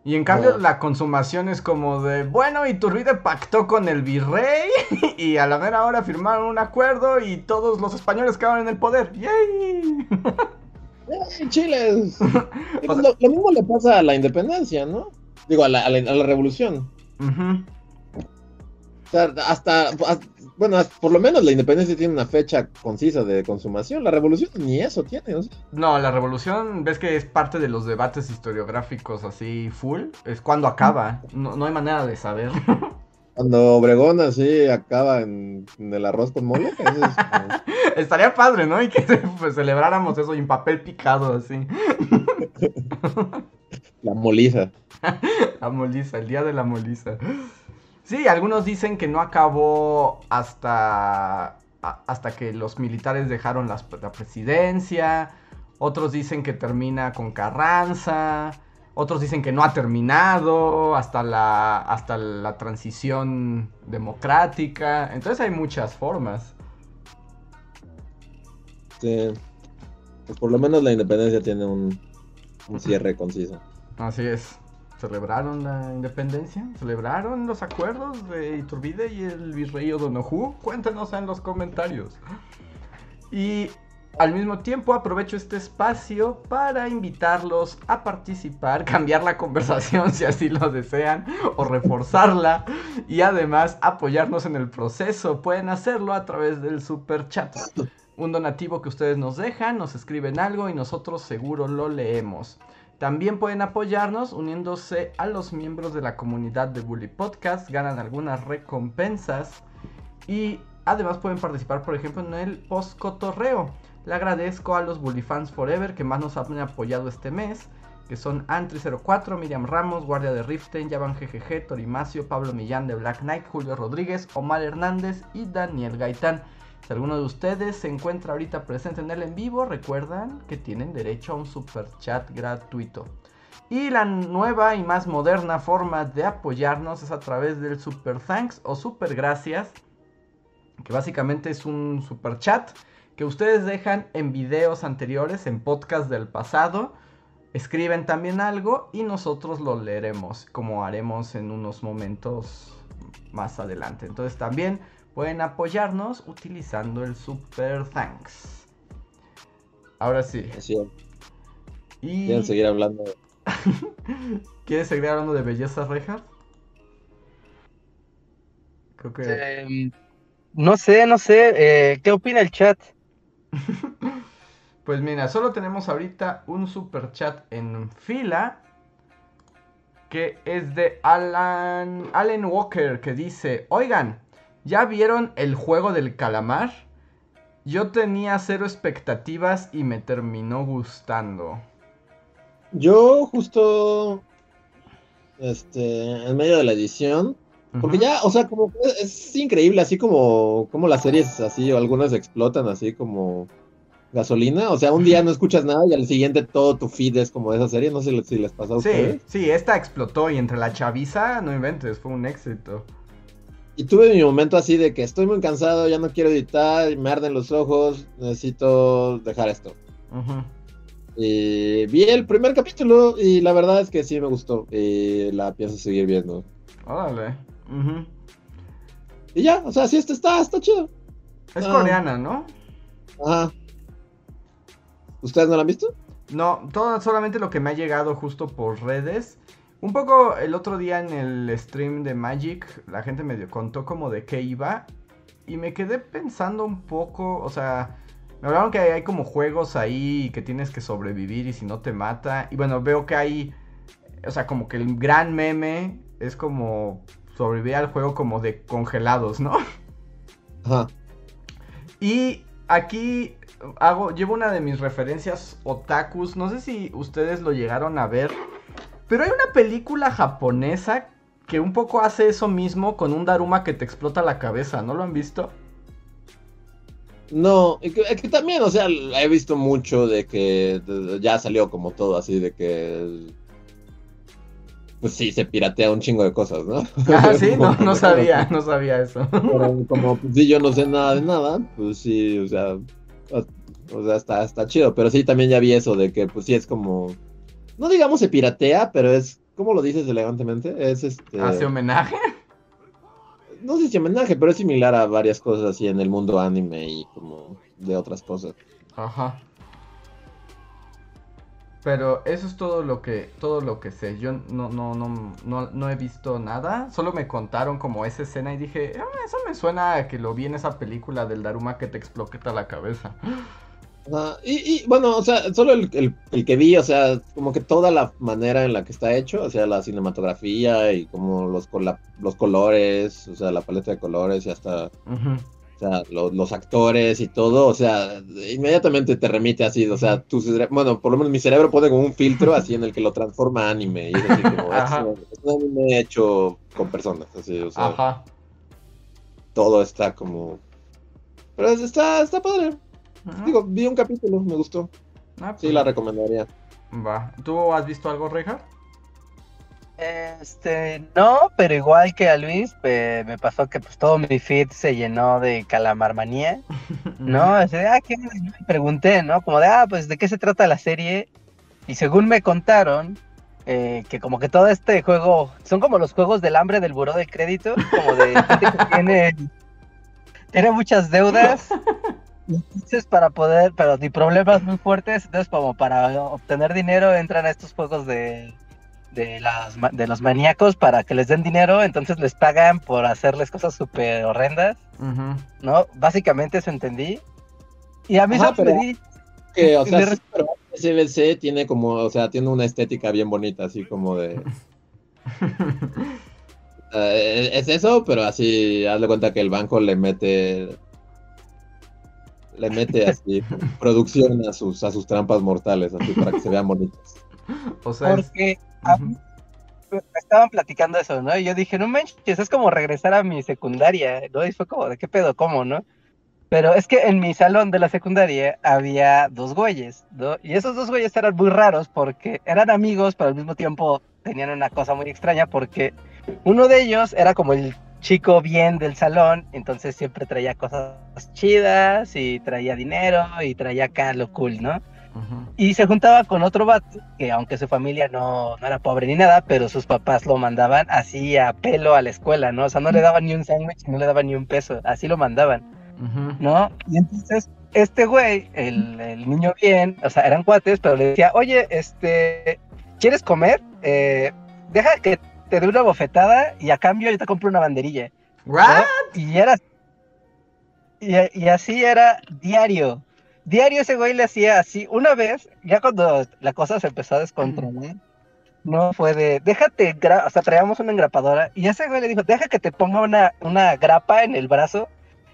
Y en cambio la consumación es como de, bueno, Iturbide pactó con el virrey y a la mera hora firmaron un acuerdo y todos los españoles quedaron en el poder. ¡Yay! ¡Ay, chiles! Lo, lo mismo le pasa a la independencia, ¿no? Digo, a la, a la- a la revolución. Hasta, hasta- bueno, hasta- por lo menos la independencia tiene una fecha concisa de consumación. La revolución ni eso tiene. o sea. No, la revolución, ves que es parte de los debates historiográficos así full, es cuando acaba, no, no hay manera de saber. Cuando Obregón así acaba en, en el arroz con mole. eso es como- Estaría padre, ¿no? Y que pues, celebráramos eso en papel picado así. la moliza. La moliza, el día de la moliza. Sí, algunos dicen que no acabó hasta, hasta que los militares dejaron la presidencia. Otros dicen que termina con Carranza. Otros dicen que no ha terminado hasta la, hasta la transición democrática. Entonces hay muchas formas. Sí. Pues por lo menos la independencia tiene un, un cierre conciso. Así es. ¿Celebraron la independencia? ¿Celebraron los acuerdos de Iturbide y el virrey O'Donoghue? Cuéntenos en los comentarios. Y al mismo tiempo aprovecho este espacio para invitarlos a participar, cambiar la conversación si así lo desean o reforzarla y además apoyarnos en el proceso. Pueden hacerlo a través del super chat. Un donativo que ustedes nos dejan, nos escriben algo y nosotros seguro lo leemos. También pueden apoyarnos uniéndose a los miembros de la comunidad de Bully Podcast, ganan algunas recompensas y además pueden participar, por ejemplo, en el post cotorreo. Le agradezco a los Bully Fans Forever que más nos han apoyado este mes, que son Antri04, Miriam Ramos, Guardia de Riften, Yavan GGG, Torimacio, Pablo Millán de Black Knight, Julio Rodríguez, Omar Hernández y Daniel Gaitán. Si alguno de ustedes se encuentra ahorita presente en el en vivo, recuerdan que tienen derecho a un super chat gratuito. Y la nueva y más moderna forma de apoyarnos es a través del super thanks o super gracias, que básicamente es un super chat que ustedes dejan en videos anteriores, en podcast del pasado. escriben también algo y nosotros lo leeremos, como haremos en unos momentos más adelante. Entonces también pueden apoyarnos utilizando el Super Thanks. Ahora sí. Y... ¿Quieren seguir hablando? ¿Quieres seguir hablando de belleza, Reja? Creo que... Eh, no sé, no sé. eh, ¿Qué opina el chat? Pues mira, solo tenemos ahorita un super chat en fila que es de Alan, Allen Walker que dice, oigan, ¿ya vieron el juego del calamar? Yo tenía cero expectativas y me terminó gustando. Yo justo, este, en medio de la edición, porque ya, o sea, como es increíble, así como, como las series así, o algunas explotan así como gasolina, o sea, un día no escuchas nada y al siguiente todo tu feed es como de esa serie, no sé si les pasa a Sí, ustedes. sí, esta explotó y entre la chaviza, no inventes, fue un éxito. Y tuve mi momento así de que estoy muy cansado, ya no quiero editar, me arden los ojos, necesito dejar esto. Y vi el primer capítulo y la verdad es que sí me gustó y la pienso seguir viendo. Órale. Y ya, o sea, sí, está, está, está chido. Es Ah. coreana, ¿no? Ajá. ¿Ustedes no la han visto? No, todo solamente lo que me ha llegado justo por redes. Un poco el otro día en el stream de Magic, la gente me contó como de qué iba. Y me quedé pensando un poco, o sea, me hablaron que hay, hay como juegos ahí que tienes que sobrevivir y si no te mata. Y bueno, veo que hay, o sea, como que el gran meme es como sobrevivir al juego como de congelados, ¿no? Ajá. Y aquí hago, llevo una de mis referencias otakus. No sé si ustedes lo llegaron a ver. Pero hay una película japonesa que un poco hace eso mismo con un Daruma que te explota la cabeza. ¿No lo han visto? No, que, es que también, o sea, he visto mucho de que ya salió como todo así, de que. Pues sí, se piratea un chingo de cosas, ¿no? Ah, sí, no, no sabía, no sabía eso. Pero como pues, sí, yo no sé nada de nada, pues sí, o sea, o, o sea, está, está chido. Pero sí, también ya vi eso de que, pues sí, es como. No digamos se piratea, pero es. ¿Cómo lo dices elegantemente? Es este. ¿Hace homenaje? no sé si homenaje, pero es similar a varias cosas así en el mundo anime y como de otras cosas. Ajá. Pero eso es todo lo que todo lo que sé. Yo no no no no, no he visto nada. Solo me contaron como esa escena y dije, "Ah, eso me suena a que lo vi en esa película del Daruma que te explota la cabeza. Y, y, bueno, o sea, solo el, el- el que vi, o sea, como que toda la manera en la que está hecho, o sea, la cinematografía y como los, cola- los colores, o sea, la paleta de colores y hasta, o sea, lo- los actores y todo, o sea, inmediatamente te remite así, o sea, tu bueno, por lo menos mi cerebro pone como un filtro así en el que lo transforma a anime, y es así como, es, un- es un anime hecho con personas, así, o sea, Ajá. todo está como... Pero es- está, está padre. Digo, vi un capítulo, me gustó. Ah, Sí, pues, la recomendaría. Va. ¿Tú has visto algo, Reja? Este, no, pero igual que a Luis, eh, me pasó que pues todo mi feed se llenó de calamarmanía, ¿no? Así de, ah, ¿qué? onda?" Y me pregunté, ¿no? Como de, ah, pues, ¿de qué se trata la serie? Y según me contaron, eh, que como que todo este juego, son como los juegos del hambre del buró de crédito, como de gente que tiene, tiene muchas deudas, entonces para poder, pero y problemas muy fuertes, entonces como para obtener dinero entran a estos juegos de de, las, ma- de los maníacos para que les den dinero, entonces les pagan por hacerles cosas súper horrendas. ¿no? Básicamente eso entendí. Y a mí Ajá, pero- di- que, o sea, sí, pero SBC tiene como, o sea, tiene una estética bien bonita, así como de... eh, es eso, pero así, hazle cuenta que el banco le mete... Le mete así producción a sus, a sus trampas mortales, así para que se vean bonitas. o sea, es- porque a Ujú. mí me estaban platicando eso, ¿no? Y yo dije, no manches, es como regresar a mi secundaria, ¿no? Y fue como, ¿de qué pedo? ¿Cómo, no? Pero es que en mi salón de la secundaria había dos güeyes, ¿no? Y esos dos güeyes eran muy raros porque eran amigos, pero al mismo tiempo tenían una cosa muy extraña porque uno de ellos era como el chico bien del salón, entonces siempre traía cosas chidas y traía dinero y traía acá lo cool, ¿no? Y se juntaba con otro vato, que aunque su familia no, no era pobre ni nada, pero sus papás lo mandaban así a pelo a la escuela, ¿no? O sea, no le daban ni un sándwich, no le daban ni un peso, así lo mandaban. ¿no? Y entonces, este güey, el, el niño bien, o sea, eran cuates, pero le decía, oye, este, ¿quieres comer? Eh, deja que te dé una bofetada y a cambio yo te compro una banderilla. ¿no? ¿What? Y era. Y, y así era diario. Diario ese güey le hacía así. Una vez, ya cuando la cosa se empezó a descontrolar, no fue de. Déjate. gra-", O sea, traíamos una engrapadora. Y ese güey le dijo: Deja que te ponga una, una grapa en el brazo.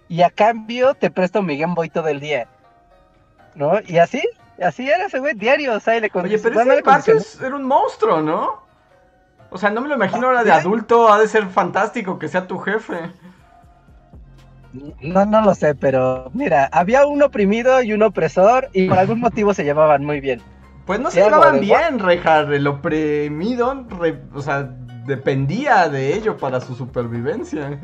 Y a cambio te presto mi Game Boy todo el día. ¿No? Y así. Así era ese güey diario. O sea, y le Oye, pero ese es- era un monstruo, ¿no? O sea, no me lo imagino ahora de adulto. Ha de ser fantástico que sea tu jefe. No, no lo sé, pero mira, había un oprimido y un opresor y por algún motivo se llevaban muy bien. Pues no se llevaban bien, Reinhardt. El oprimido, re- o sea, dependía de ello para su supervivencia.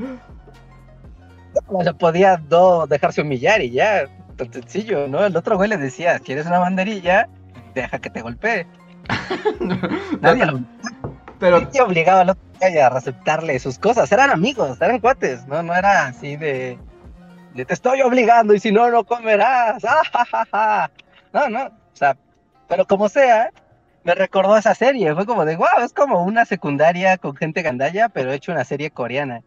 O sea, podía no dejarse humillar y ya, tan sencillo, ¿no? El otro güey le decía, ¿quieres una banderilla? Deja que te golpee. Nadie lo Pero nadie obligaba al otro a aceptarle sus cosas. Eran amigos, eran cuates, ¿no? No era así de, de te estoy obligando y si no, no comerás. ¡Ah, ja, ja, ja! No, no, o sea, pero como sea, me recordó esa serie. Fue como de, wow, es como una secundaria con gente gandalla, pero hecho una serie coreana.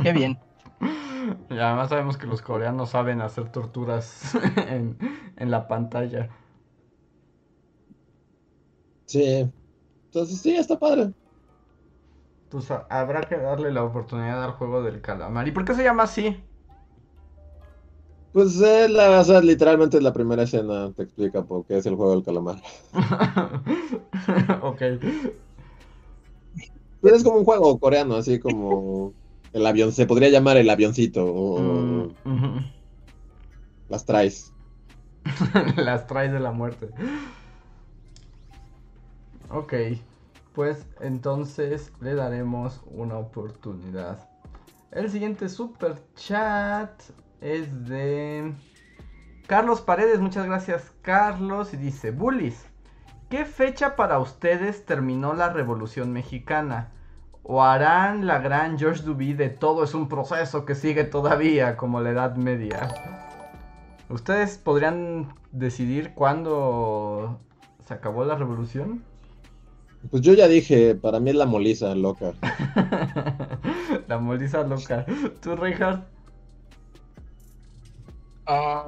Qué bien. y además sabemos que los coreanos saben hacer torturas en, en la pantalla. Sí. Entonces sí, está padre. Pues ha- habrá que darle la oportunidad al juego del calamar. ¿Y por qué se llama así? Pues eh, la, o sea, literalmente la primera escena te explica por qué es el juego del calamar. ok. Pero es como un juego coreano, así como el avión, se podría llamar el avioncito o, Mm, las traes. Las traes de la muerte. Ok, pues entonces le daremos una oportunidad. El siguiente super chat es de Carlos Paredes. Muchas gracias, Carlos. Y dice: Bullies, ¿qué fecha para ustedes terminó la Revolución Mexicana? ¿O harán la gran George Duby de todo es un proceso que sigue todavía como la Edad Media? ¿Ustedes podrían decidir cuándo se acabó la revolución? Pues yo ya dije, para mí es la moliza loca. la moliza loca. ¿Tú, Reinhardt? Ah,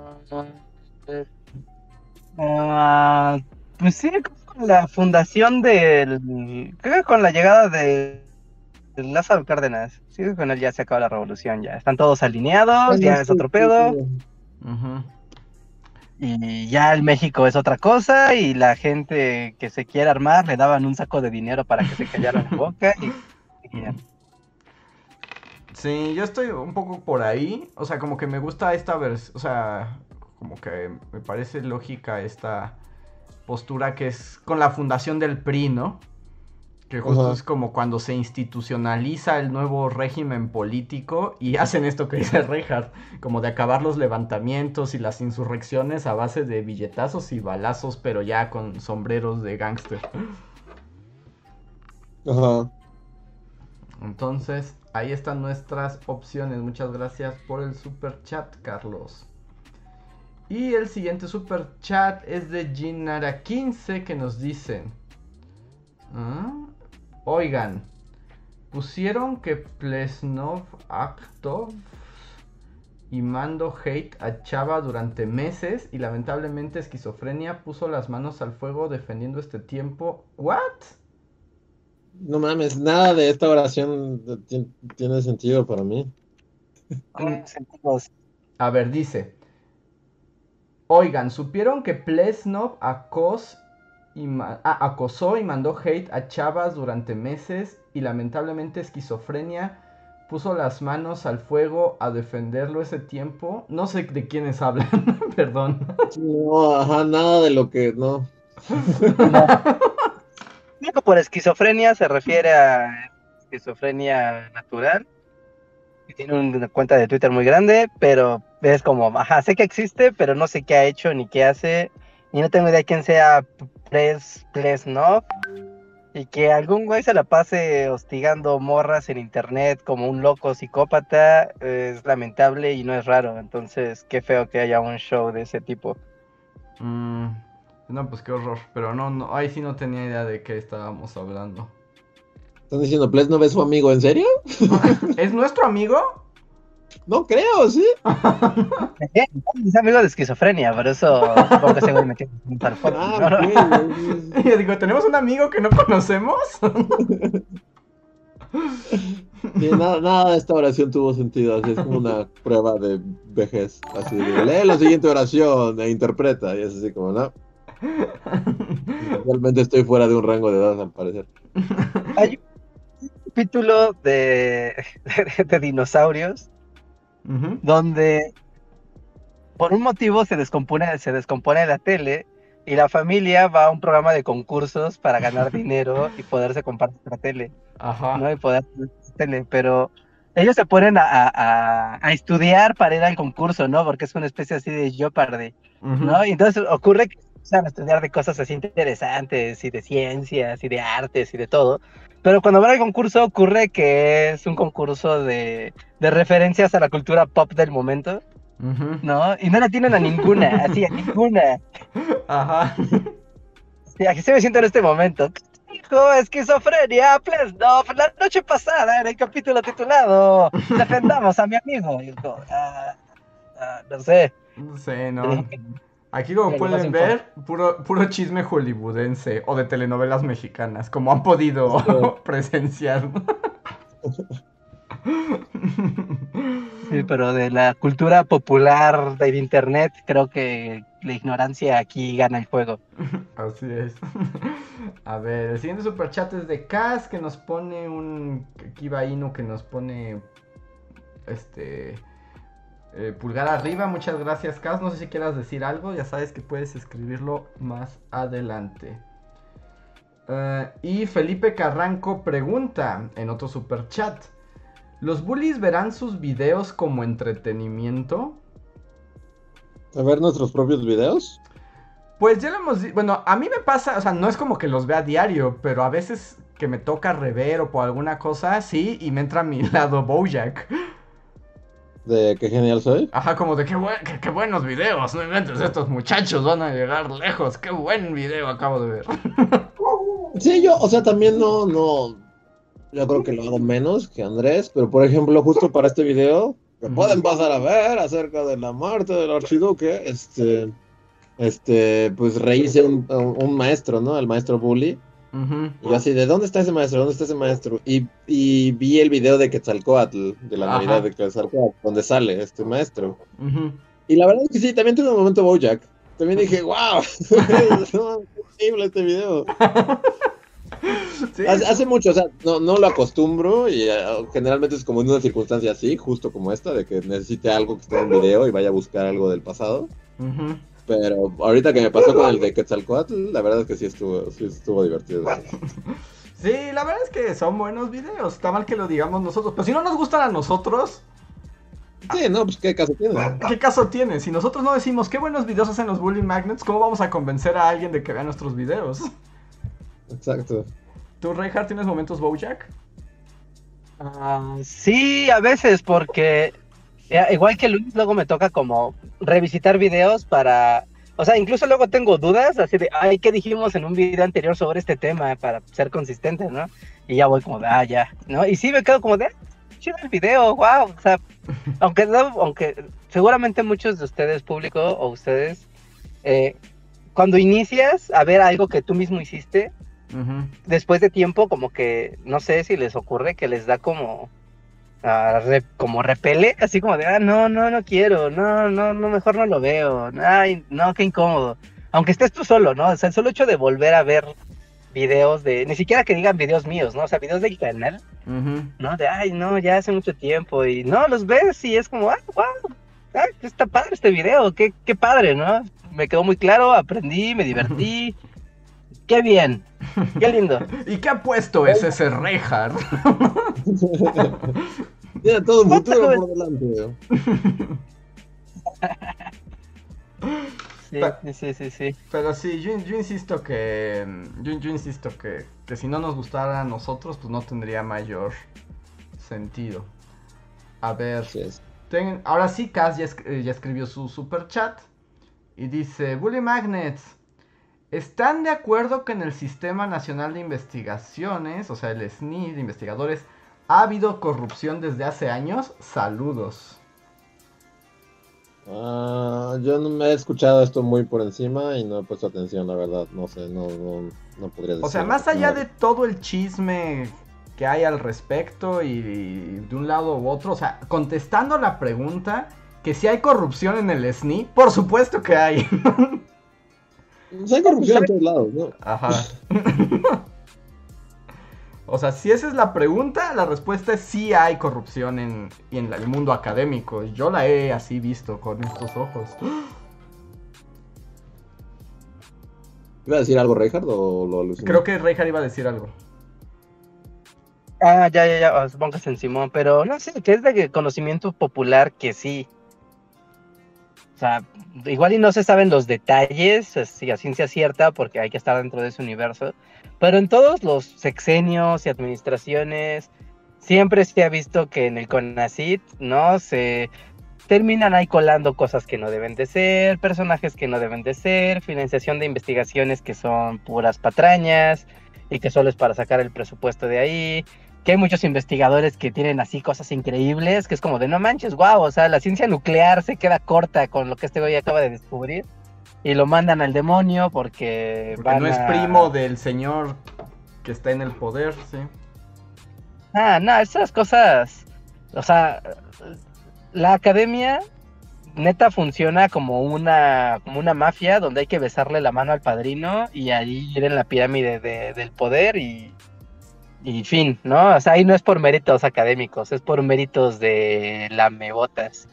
ah, pues sí, con la fundación del. Creo que con la llegada de, Lázaro Cárdenas. Sí, con él ya se acaba la revolución. Ya están todos alineados, ya es otro pedo. Ujú. Y ya el México es otra cosa. Y la gente que se quiere armar le daban un saco de dinero para que se callara la boca. Y, y. Sí, yo estoy un poco por ahí. O sea, como que me gusta esta versión. O sea, como que me parece lógica esta postura que es con la fundación del PRI, ¿no? Que justo es como cuando se institucionaliza el nuevo régimen político y hacen esto que dice Reinhardt, como de acabar los levantamientos y las insurrecciones a base de billetazos y balazos, pero ya con sombreros de gángster. Ajá. Entonces, ahí están nuestras opciones. Muchas gracias por el super chat, Carlos. Y el siguiente super chat es de Ginara15 que nos dice: "Ah, Oigan, pusieron que Plesnov Aktov y mando hate a Chava durante meses y lamentablemente esquizofrenia puso las manos al fuego defendiendo este tiempo. ¿What? No mames, nada de esta oración ti- tiene sentido para mí. A ver, dice. Oigan, ¿supieron que Plesnov acos y ah, acosó y mandó hate a chavas durante meses y lamentablemente esquizofrenia puso las manos al fuego a defenderlo ese tiempo? No sé de quiénes hablan, perdón. No, ajá, nada de lo que, no. Digo, por esquizofrenia se refiere a esquizofrenia natural. Y tiene una cuenta de Twitter muy grande, pero es como, ajá, sé que existe, pero no sé qué ha hecho ni qué hace. y no tengo idea de quién sea Pres, Plesnov, y que algún güey se la pase hostigando morras en internet como un loco psicópata es lamentable y no es raro. Entonces, qué feo que haya un show de ese tipo. Mm, no, pues qué horror. Pero no, no, ahí sí no tenía idea de qué estábamos hablando. ¿Están diciendo, Ples no ve su amigo? ¿En serio? ¿Es nuestro amigo? No creo, ¿sí? Es amigo de esquizofrenia, por eso supongo que se güey metió en un Ah, Y yo digo, ¿tenemos un amigo que no conocemos? Sí, nada, nada de esta oración tuvo sentido, así es como una prueba de vejez, así de, lee la siguiente oración e interpreta, y es así como, no, realmente estoy fuera de un rango de edad al parecer. Hay un capítulo de, de, de dinosaurios Ujú. donde por un motivo se descompone, se descompone la tele y la familia va a un programa de concursos para ganar dinero y poderse comprar la tele, Ajá. ¿no? Y poder tener tele, pero ellos se ponen a, a- a- estudiar para ir al concurso, ¿no? Porque es una especie así de Jeopardy, Ujú. ¿no? Y entonces ocurre que empiezan a estudiar de cosas así interesantes y de ciencias y de artes y de todo. Pero cuando van al concurso ocurre que es un concurso de, de referencias a la cultura pop del momento. ¿no? Y no la tienen a ninguna, así, a ninguna. Ajá. Sí, aquí se me siento en este momento. Hijo, esquizofrenia, Plesnov, la noche pasada en el capítulo titulado Defendamos a mi amigo. Y yo, ah, ah, no sé. No sé, no. Aquí como pueden ver, puro, puro chisme hollywoodense o de telenovelas mexicanas, como han podido Sí. presenciar. Sí, pero de la cultura popular del internet, creo que la ignorancia aquí gana el juego. Así es. A ver, el siguiente superchat es de Kaz, que nos pone un Kiba Inu que nos pone este eh, pulgar arriba. Muchas gracias, Kaz. No sé si quieras decir algo, ya sabes que puedes escribirlo más adelante. Eh, y Felipe Carranco pregunta en otro superchat: ¿Los bullies verán sus videos como entretenimiento? ¿A ver nuestros propios videos? Pues ya lo hemos Bueno, a mí me pasa, o sea, no es como que los vea a diario, pero a veces que me toca rever o por alguna cosa, sí, y me entra a mi lado Bojack. De qué genial soy. Ajá, como de qué, buen- qué, qué buenos videos, no inventes, estos muchachos van a llegar lejos, qué buen video acabo de ver. Sí, yo, o sea, también no, no, yo creo que lo hago menos que Andrés, pero por ejemplo, justo para este video, que pueden pasar a ver acerca de la muerte del archiduque, este, este, pues rehice un, un- un maestro, ¿no? El maestro Bully. Y yo así, ¿de dónde está ese maestro? ¿Dónde está ese maestro? Y, y vi el video de Quetzalcoatl, de la Ajá. Navidad de Quetzalcoatl, donde sale este maestro. Y la verdad es que sí, también tuve un momento Bojack. También dije, wow, no, increíble este video. Sí, Hace, mucho, o sea, no, no lo acostumbro y eh, generalmente es como en una circunstancia así, justo como esta, de que necesite algo que esté en video y vaya a buscar algo del pasado. Ujú. Pero ahorita que me pasó con el de Quetzalcoatl, la verdad es que sí estuvo, sí estuvo divertido. Sí, la verdad es que son buenos videos, está mal que lo digamos nosotros, pero si no nos gustan a nosotros, Sí, no, pues qué caso tiene. ¿qué caso tiene? Si nosotros no decimos qué buenos videos hacen los Bully Magnets, ¿cómo vamos a convencer a alguien de que vea nuestros videos? Exacto. ¿Tú, Reinhardt, tienes momentos Bojack? Ah, sí, a veces, porque igual que Luis, luego me toca como revisitar videos para. O sea, incluso luego tengo dudas, así de, ay, ¿qué dijimos en un video anterior sobre este tema? Para ser consistente, ¿no? Y ya voy como de, ah, ya, ¿no? Y sí me quedo como de, ah, chido el video, wow. O sea, aunque, no- aunque seguramente muchos de ustedes, público o ustedes, eh, cuando inicias a ver algo que tú mismo hiciste, después de tiempo, como que, no sé si les ocurre que les da como, ah, re- como repele, así como de, ah, no, no, no quiero, no, no, no, mejor no lo veo, ay, no, qué incómodo. Aunque estés tú solo, ¿no? O sea, el solo hecho de volver a ver videos de, ni siquiera que digan videos míos, ¿no? O sea, videos del canal. ¿no? De, ay, no, ya hace mucho tiempo, y no, los ves y es como, ah, wow, ah, está padre este video, qué, qué padre, ¿no? Me quedó muy claro, aprendí, me divertí, qué bien, qué lindo. ¿Y qué apuesto es ese Reinhardt? Tiene todo un ¿Cuántas futuro por delante. Sí, sí, sí, sí, sí. Pero sí, yo, yo insisto que. Yo, yo insisto que, que si no nos gustara a nosotros, pues no tendría mayor sentido. A ver. Ten- ahora sí, Kaz ya, ya escribió su super chat. Y dice: Bully Magnets. ¿Están de acuerdo que en el Sistema Nacional de Investigaciones, o sea, el SNI de investigadores, ha habido corrupción desde hace años? Saludos. Ah, yo no me he escuchado esto muy por encima y no he puesto atención, la verdad. No sé, no, no, no podría decir. O sea, más allá de todo el chisme que hay al respecto y, y de un lado u otro, o sea, contestando la pregunta que si hay corrupción en el SNI, por supuesto que hay. Pues hay corrupción en todos lados, ¿no? Ajá. o sea, si esa es la pregunta, la respuesta es sí hay corrupción en, y en la- el mundo académico. Yo la he así visto con estos ojos. ¿Iba a decir algo, Reinhardt, o lo aluciné? Creo que Reinhardt iba a decir algo. Ah, ya, ya, ya, supongo que es en Simón, pero no sé, que es de conocimiento popular que sí. O sea, igual y no se saben los detalles, así a ciencia cierta, porque hay que estar dentro de ese universo, pero en todos los sexenios y administraciones siempre se ha visto que en el CONACIT, ¿no? Se terminan ahí colando cosas que no deben de ser, personajes que no deben de ser, financiación de investigaciones que son puras patrañas y que solo es para sacar el presupuesto de ahí, que hay muchos investigadores que tienen así cosas increíbles, que es como de no manches, wow, o sea, la ciencia nuclear se queda corta con lo que este güey acaba de descubrir y lo mandan al demonio porque, Porque van no es primo del señor que está en el poder, sí. Ah, no, esas cosas, o sea, la academia neta funciona como una, como una mafia donde hay que besarle la mano al padrino y ahí ir en la pirámide de- del poder y, y fin, ¿no? O sea, ahí no es por méritos académicos, es por méritos de lamebotas.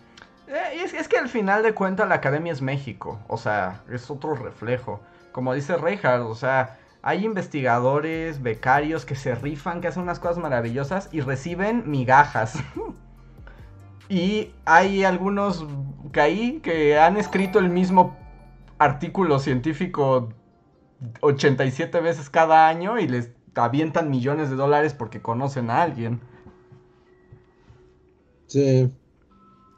Eh, es, es que al final de cuentas la academia es México, o sea, es otro reflejo. Como dice Reinhardt, o sea, hay investigadores, becarios que se rifan, que hacen unas cosas maravillosas y reciben migajas. y hay algunos que ahí que han escrito el mismo artículo científico 87 veces cada año y les avientan millones de dólares porque conocen a alguien. Sí.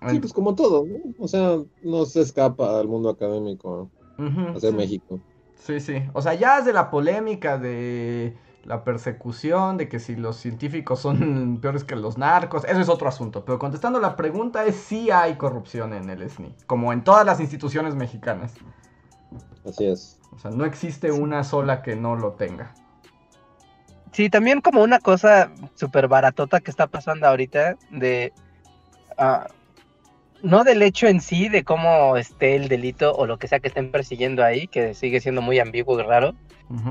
Sí, pues como todo, ¿no? O sea, no se escapa al mundo académico Ujú, hacer sí. México. Sí, sí. O sea, ya es de la polémica de la persecución, de que si los científicos son peores que los narcos, eso es otro asunto. Pero contestando la pregunta es si hay corrupción en el SNI, como en todas las instituciones mexicanas. Así es. O sea, no existe una sola que no lo tenga. Sí, también como una cosa súper baratota que está pasando ahorita de... ah, no del hecho en sí de cómo esté el delito o lo que sea que estén persiguiendo ahí, que sigue siendo muy ambiguo y raro,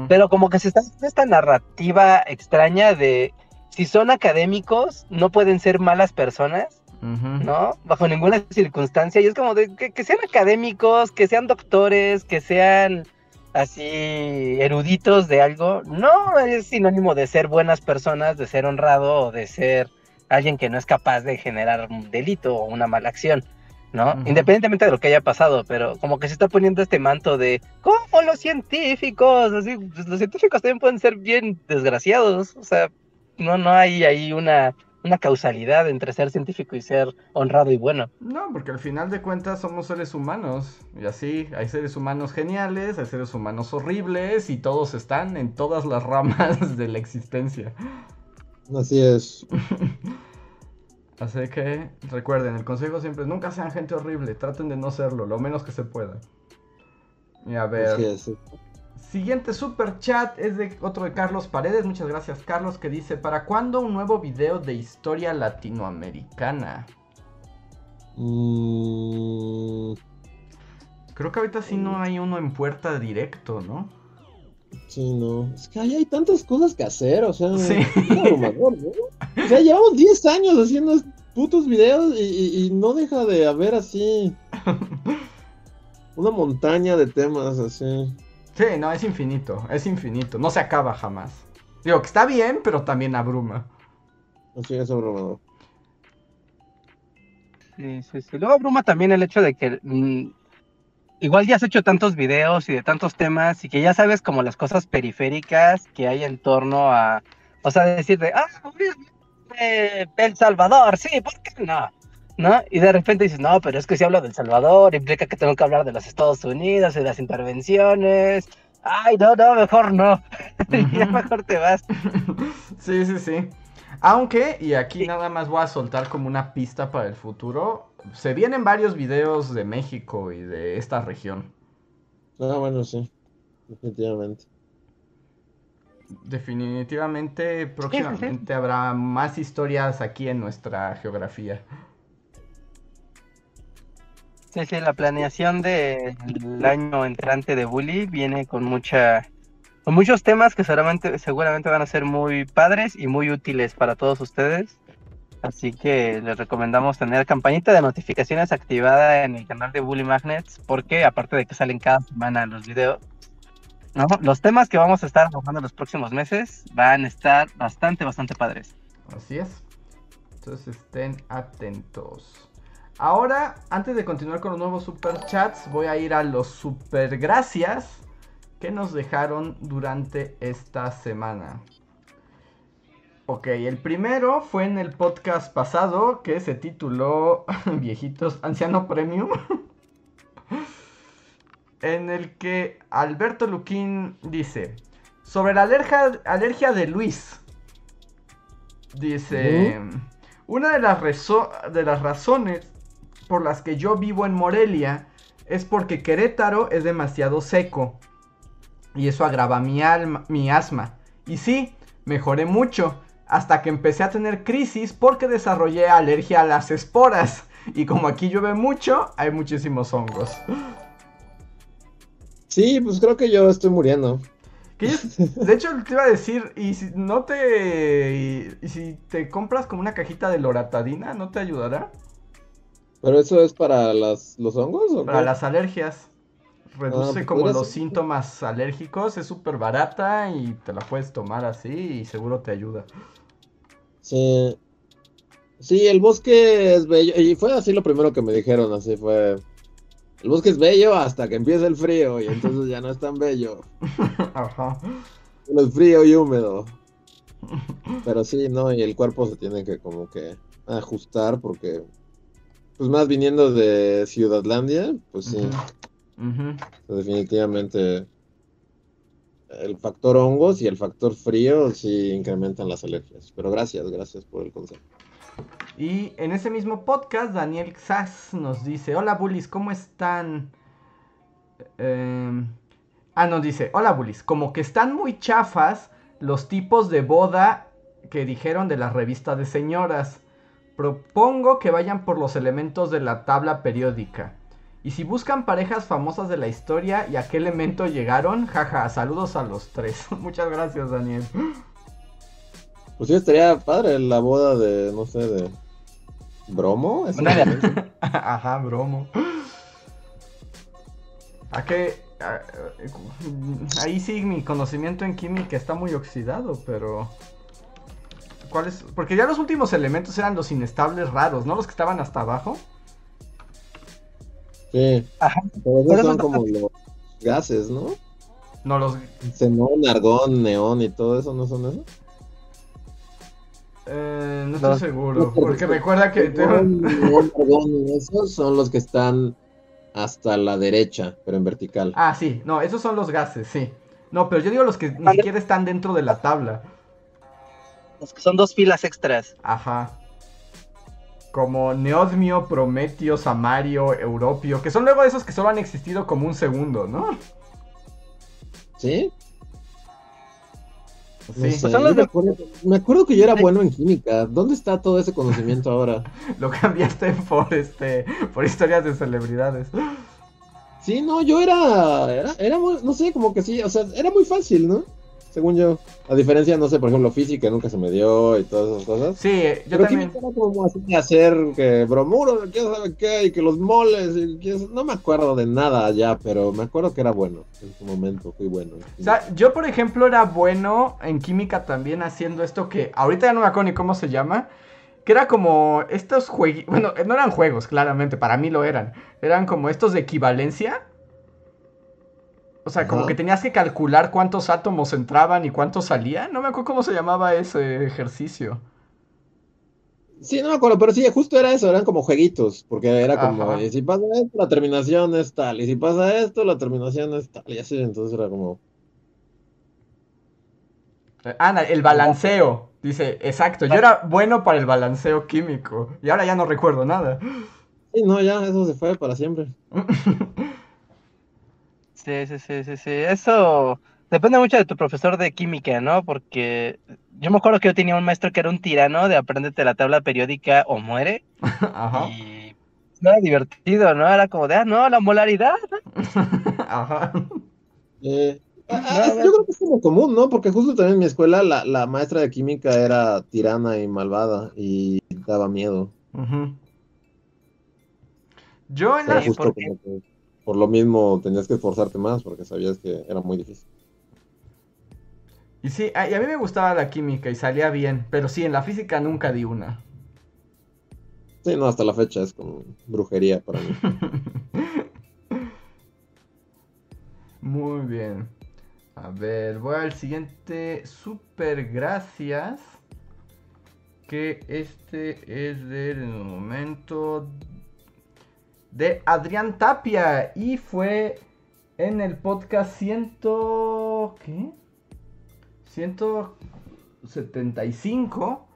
pero como que se está haciendo esta narrativa extraña de si son académicos no pueden ser malas personas. ¿no? Bajo ninguna circunstancia. Y es como de que, que sean académicos, que sean doctores, que sean así eruditos de algo, no es sinónimo de ser buenas personas, de ser honrado o de ser alguien que no es capaz de generar un delito o una mala acción, ¿no? Independientemente de lo que haya pasado, pero como que se está poniendo este manto de ¿cómo los científicos? Así, pues, los científicos también pueden ser bien desgraciados, o sea, no, no hay ahí una, una causalidad entre ser científico y ser honrado y bueno. No, porque al final de cuentas somos seres humanos. Y así, hay seres humanos geniales, hay seres humanos horribles y todos están en todas las ramas de la existencia. Así es. Así que recuerden, el consejo siempre es nunca sean gente horrible, traten de no serlo, lo menos que se pueda. Y a ver, Así es. Siguiente super chat es de otro de Carlos Paredes, muchas gracias Carlos, que dice, ¿para cuándo un nuevo video de historia latinoamericana? Mm, Creo que ahorita sí no hay uno en puerta directo, ¿no? sí, no. Es que ahí hay tantas cosas que hacer, o sea, Sí. es abrumador, ¿no? O sea, llevamos 10 años haciendo putos videos y, y- y no deja de haber así una montaña de temas así. Sí, no, es infinito, es infinito, no se acaba jamás. Digo que está bien, pero también abruma. Así es abrumador. Sí, sí, sí. Luego abruma también el hecho de que mm, igual ya has hecho tantos videos y de tantos temas y que ya sabes como las cosas periféricas que hay en torno a, o sea, decirte, ah, eh, El Salvador, sí, ¿por qué no? ¿No? Y de repente dices, no, pero es que si hablo del Salvador, implica que tengo que hablar de los Estados Unidos y de las intervenciones. Ay, no, no, mejor no. ya mejor te vas. sí, sí, sí. Aunque, y aquí nada más voy a soltar como una pista para el futuro, se vienen varios videos de México y de esta región. Ah, bueno, sí, definitivamente. Definitivamente, próximamente habrá más historias aquí en nuestra geografía. Sí, sí, la planeación del año entrante de Bully viene con mucha con muchos temas que seguramente, van a ser muy padres y muy útiles para todos ustedes. Así que les recomendamos tener campanita de notificaciones activada en el canal de Bully Magnets, porque aparte de que salen cada semana los videos, los temas que vamos a estar trabajando los próximos meses van a estar bastante, bastante padres. Así es. Entonces estén atentos. Ahora, antes de continuar con los nuevos super chats, voy a ir a los super gracias que nos dejaron durante esta semana. Ok, el primero fue en el podcast pasado que se tituló Viejitos Anciano Premium. en el que Alberto Luquín dice, sobre la alergia, alergia de Luis. Dice, una de las, de las razones por las que yo vivo en Morelia es porque Querétaro es demasiado seco y eso agrava mi, alma, mi asma. Y sí, mejoré mucho, hasta que empecé a tener crisis porque desarrollé alergia a las esporas. Y como aquí llueve mucho, hay muchísimos hongos. Sí, pues creo que yo estoy muriendo. de hecho, te iba a decir, y si no te. Y, si te compras como una cajita de loratadina, ¿no te ayudará? ¿Pero eso es para las, los hongos? ¿o para las alergias reduce ah, como los síntomas alérgicos, es súper barata y te la puedes tomar así y seguro te ayuda. Sí. Sí, el bosque es bello. Y fue así lo primero que me dijeron, así fue. El bosque es bello hasta que empieza el frío y entonces ya no es tan bello. Ajá. Es frío y húmedo. Pero sí, ¿no? Y el cuerpo se tiene que como que ajustar porque, pues más viniendo de Ciudadlandia, pues sí. Definitivamente el factor hongos y el factor frío sí incrementan las alergias. Pero gracias, gracias por el consejo. Y en ese mismo podcast, Daniel Sass nos dice: Hola bullies, ¿cómo están? Em, ah, nos dice: Hola bullies, como que están muy chafas los tipos de boda que dijeron de la revista de señoras. Propongo que vayan por los elementos de la tabla periódica. Y si buscan parejas famosas de la historia y a qué elemento llegaron, jaja, saludos a los tres. Muchas gracias, Daniel. Pues sí, estaría padre la boda de, no sé, de... ¿Bromo? Ajá, bromo. ¿A qué? Ahí sí mi conocimiento en química está muy oxidado, pero... ¿Cuáles? Porque ya los últimos elementos eran los inestables raros, ¿no? Los que estaban hasta abajo. Sí. Ajá. Pero esos son como los gases, ¿no? No, los. Xenón, argón, neón y todo eso, ¿no son esos? Eh, no estoy seguro, porque recuerda que... Neón, argón y esos son los que están hasta la derecha, pero en vertical. Ah, sí, no, esos son los gases, sí. No, pero yo digo los que ni siquiera están dentro de la tabla. Los que son dos filas extras. Ajá como Neodmio, Prometio, Samario, Europio, que son luego esos que solo han existido como un segundo, ¿no? ¿Sí? Sí. me, acuerdo, que yo era bueno en química. ¿Dónde está todo ese conocimiento ahora? Lo cambiaste por este por historias de celebridades. Sí, no, yo era, era, era, no sé, como que sí, o sea, era muy fácil, ¿no? Según yo. A diferencia, no sé, por ejemplo, física nunca se me dio y todas esas cosas. Sí, yo también. Era como así hacer que bromuro, quién sabe qué, y que los moles, y no me acuerdo de nada ya, pero me acuerdo que era bueno en su momento, fui bueno. O sea, yo por ejemplo era bueno en química también haciendo esto que ahorita ya no me acuerdo ni cómo se llama. Que era como estos juegos, bueno, no eran juegos, claramente, para mí lo eran. Eran como estos de equivalencia O sea, como que tenías que calcular cuántos átomos entraban y cuántos salían. No me acuerdo cómo se llamaba ese ejercicio. Sí, no me acuerdo, pero sí, justo era eso, eran como jueguitos, porque era como, Ajá. y si pasa esto, la terminación es tal, y si pasa esto, la terminación es tal, y así, entonces era como, Eh, Ah, el balanceo. Dice, exacto, yo era bueno para el balanceo químico. Y ahora ya no recuerdo nada. sí, no, ya, eso se fue para siempre. Sí, sí, sí, sí, sí. Eso depende mucho de tu profesor de química, ¿no? Porque yo me acuerdo que yo tenía un maestro que era un tirano de apréndete la tabla periódica o muere. Ajá. Y no era divertido, ¿no? Era como de, ah, no, la molaridad. Ajá. Eh, ah, No, ah, yo creo que es como común, ¿no? Porque justo también en mi escuela la, la maestra de química era tirana y malvada y daba miedo. Ujú. Yo en justo porque- por lo mismo tenías que esforzarte más porque sabías que era muy difícil. Y sí, a, y a mí me gustaba la química y salía bien. Pero sí, en la física nunca di una. Sí, no, hasta la fecha es como brujería para mí. Muy bien. A ver, voy al siguiente. Super gracias. Que este es del momento de Adrián Tapia. Y fue en el podcast ciento... ¿Qué? 175.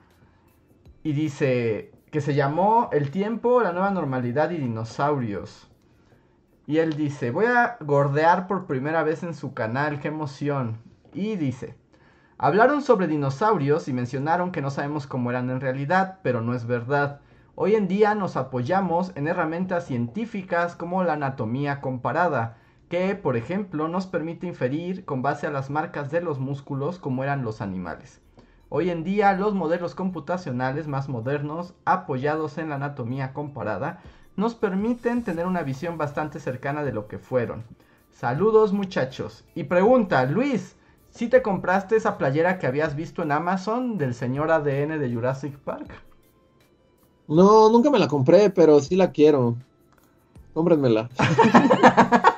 Y dice que se llamó El tiempo, la nueva normalidad y dinosaurios. Y él dice, voy a gordear por primera vez en su canal, qué emoción. Y dice, hablaron sobre dinosaurios y mencionaron que no sabemos cómo eran en realidad, pero no es verdad. Hoy en día nos apoyamos en herramientas científicas como la anatomía comparada, que, por ejemplo, nos permite inferir con base a las marcas de los músculos cómo eran los animales. Hoy en día los modelos computacionales más modernos, apoyados en la anatomía comparada, nos permiten tener una visión bastante cercana de lo que fueron. Saludos muchachos. Y pregunta, Luis, ¿si te compraste esa playera que habías visto en Amazon del señor ADN de Jurassic Park? No, nunca me la compré, pero sí la quiero. Cómprenmela.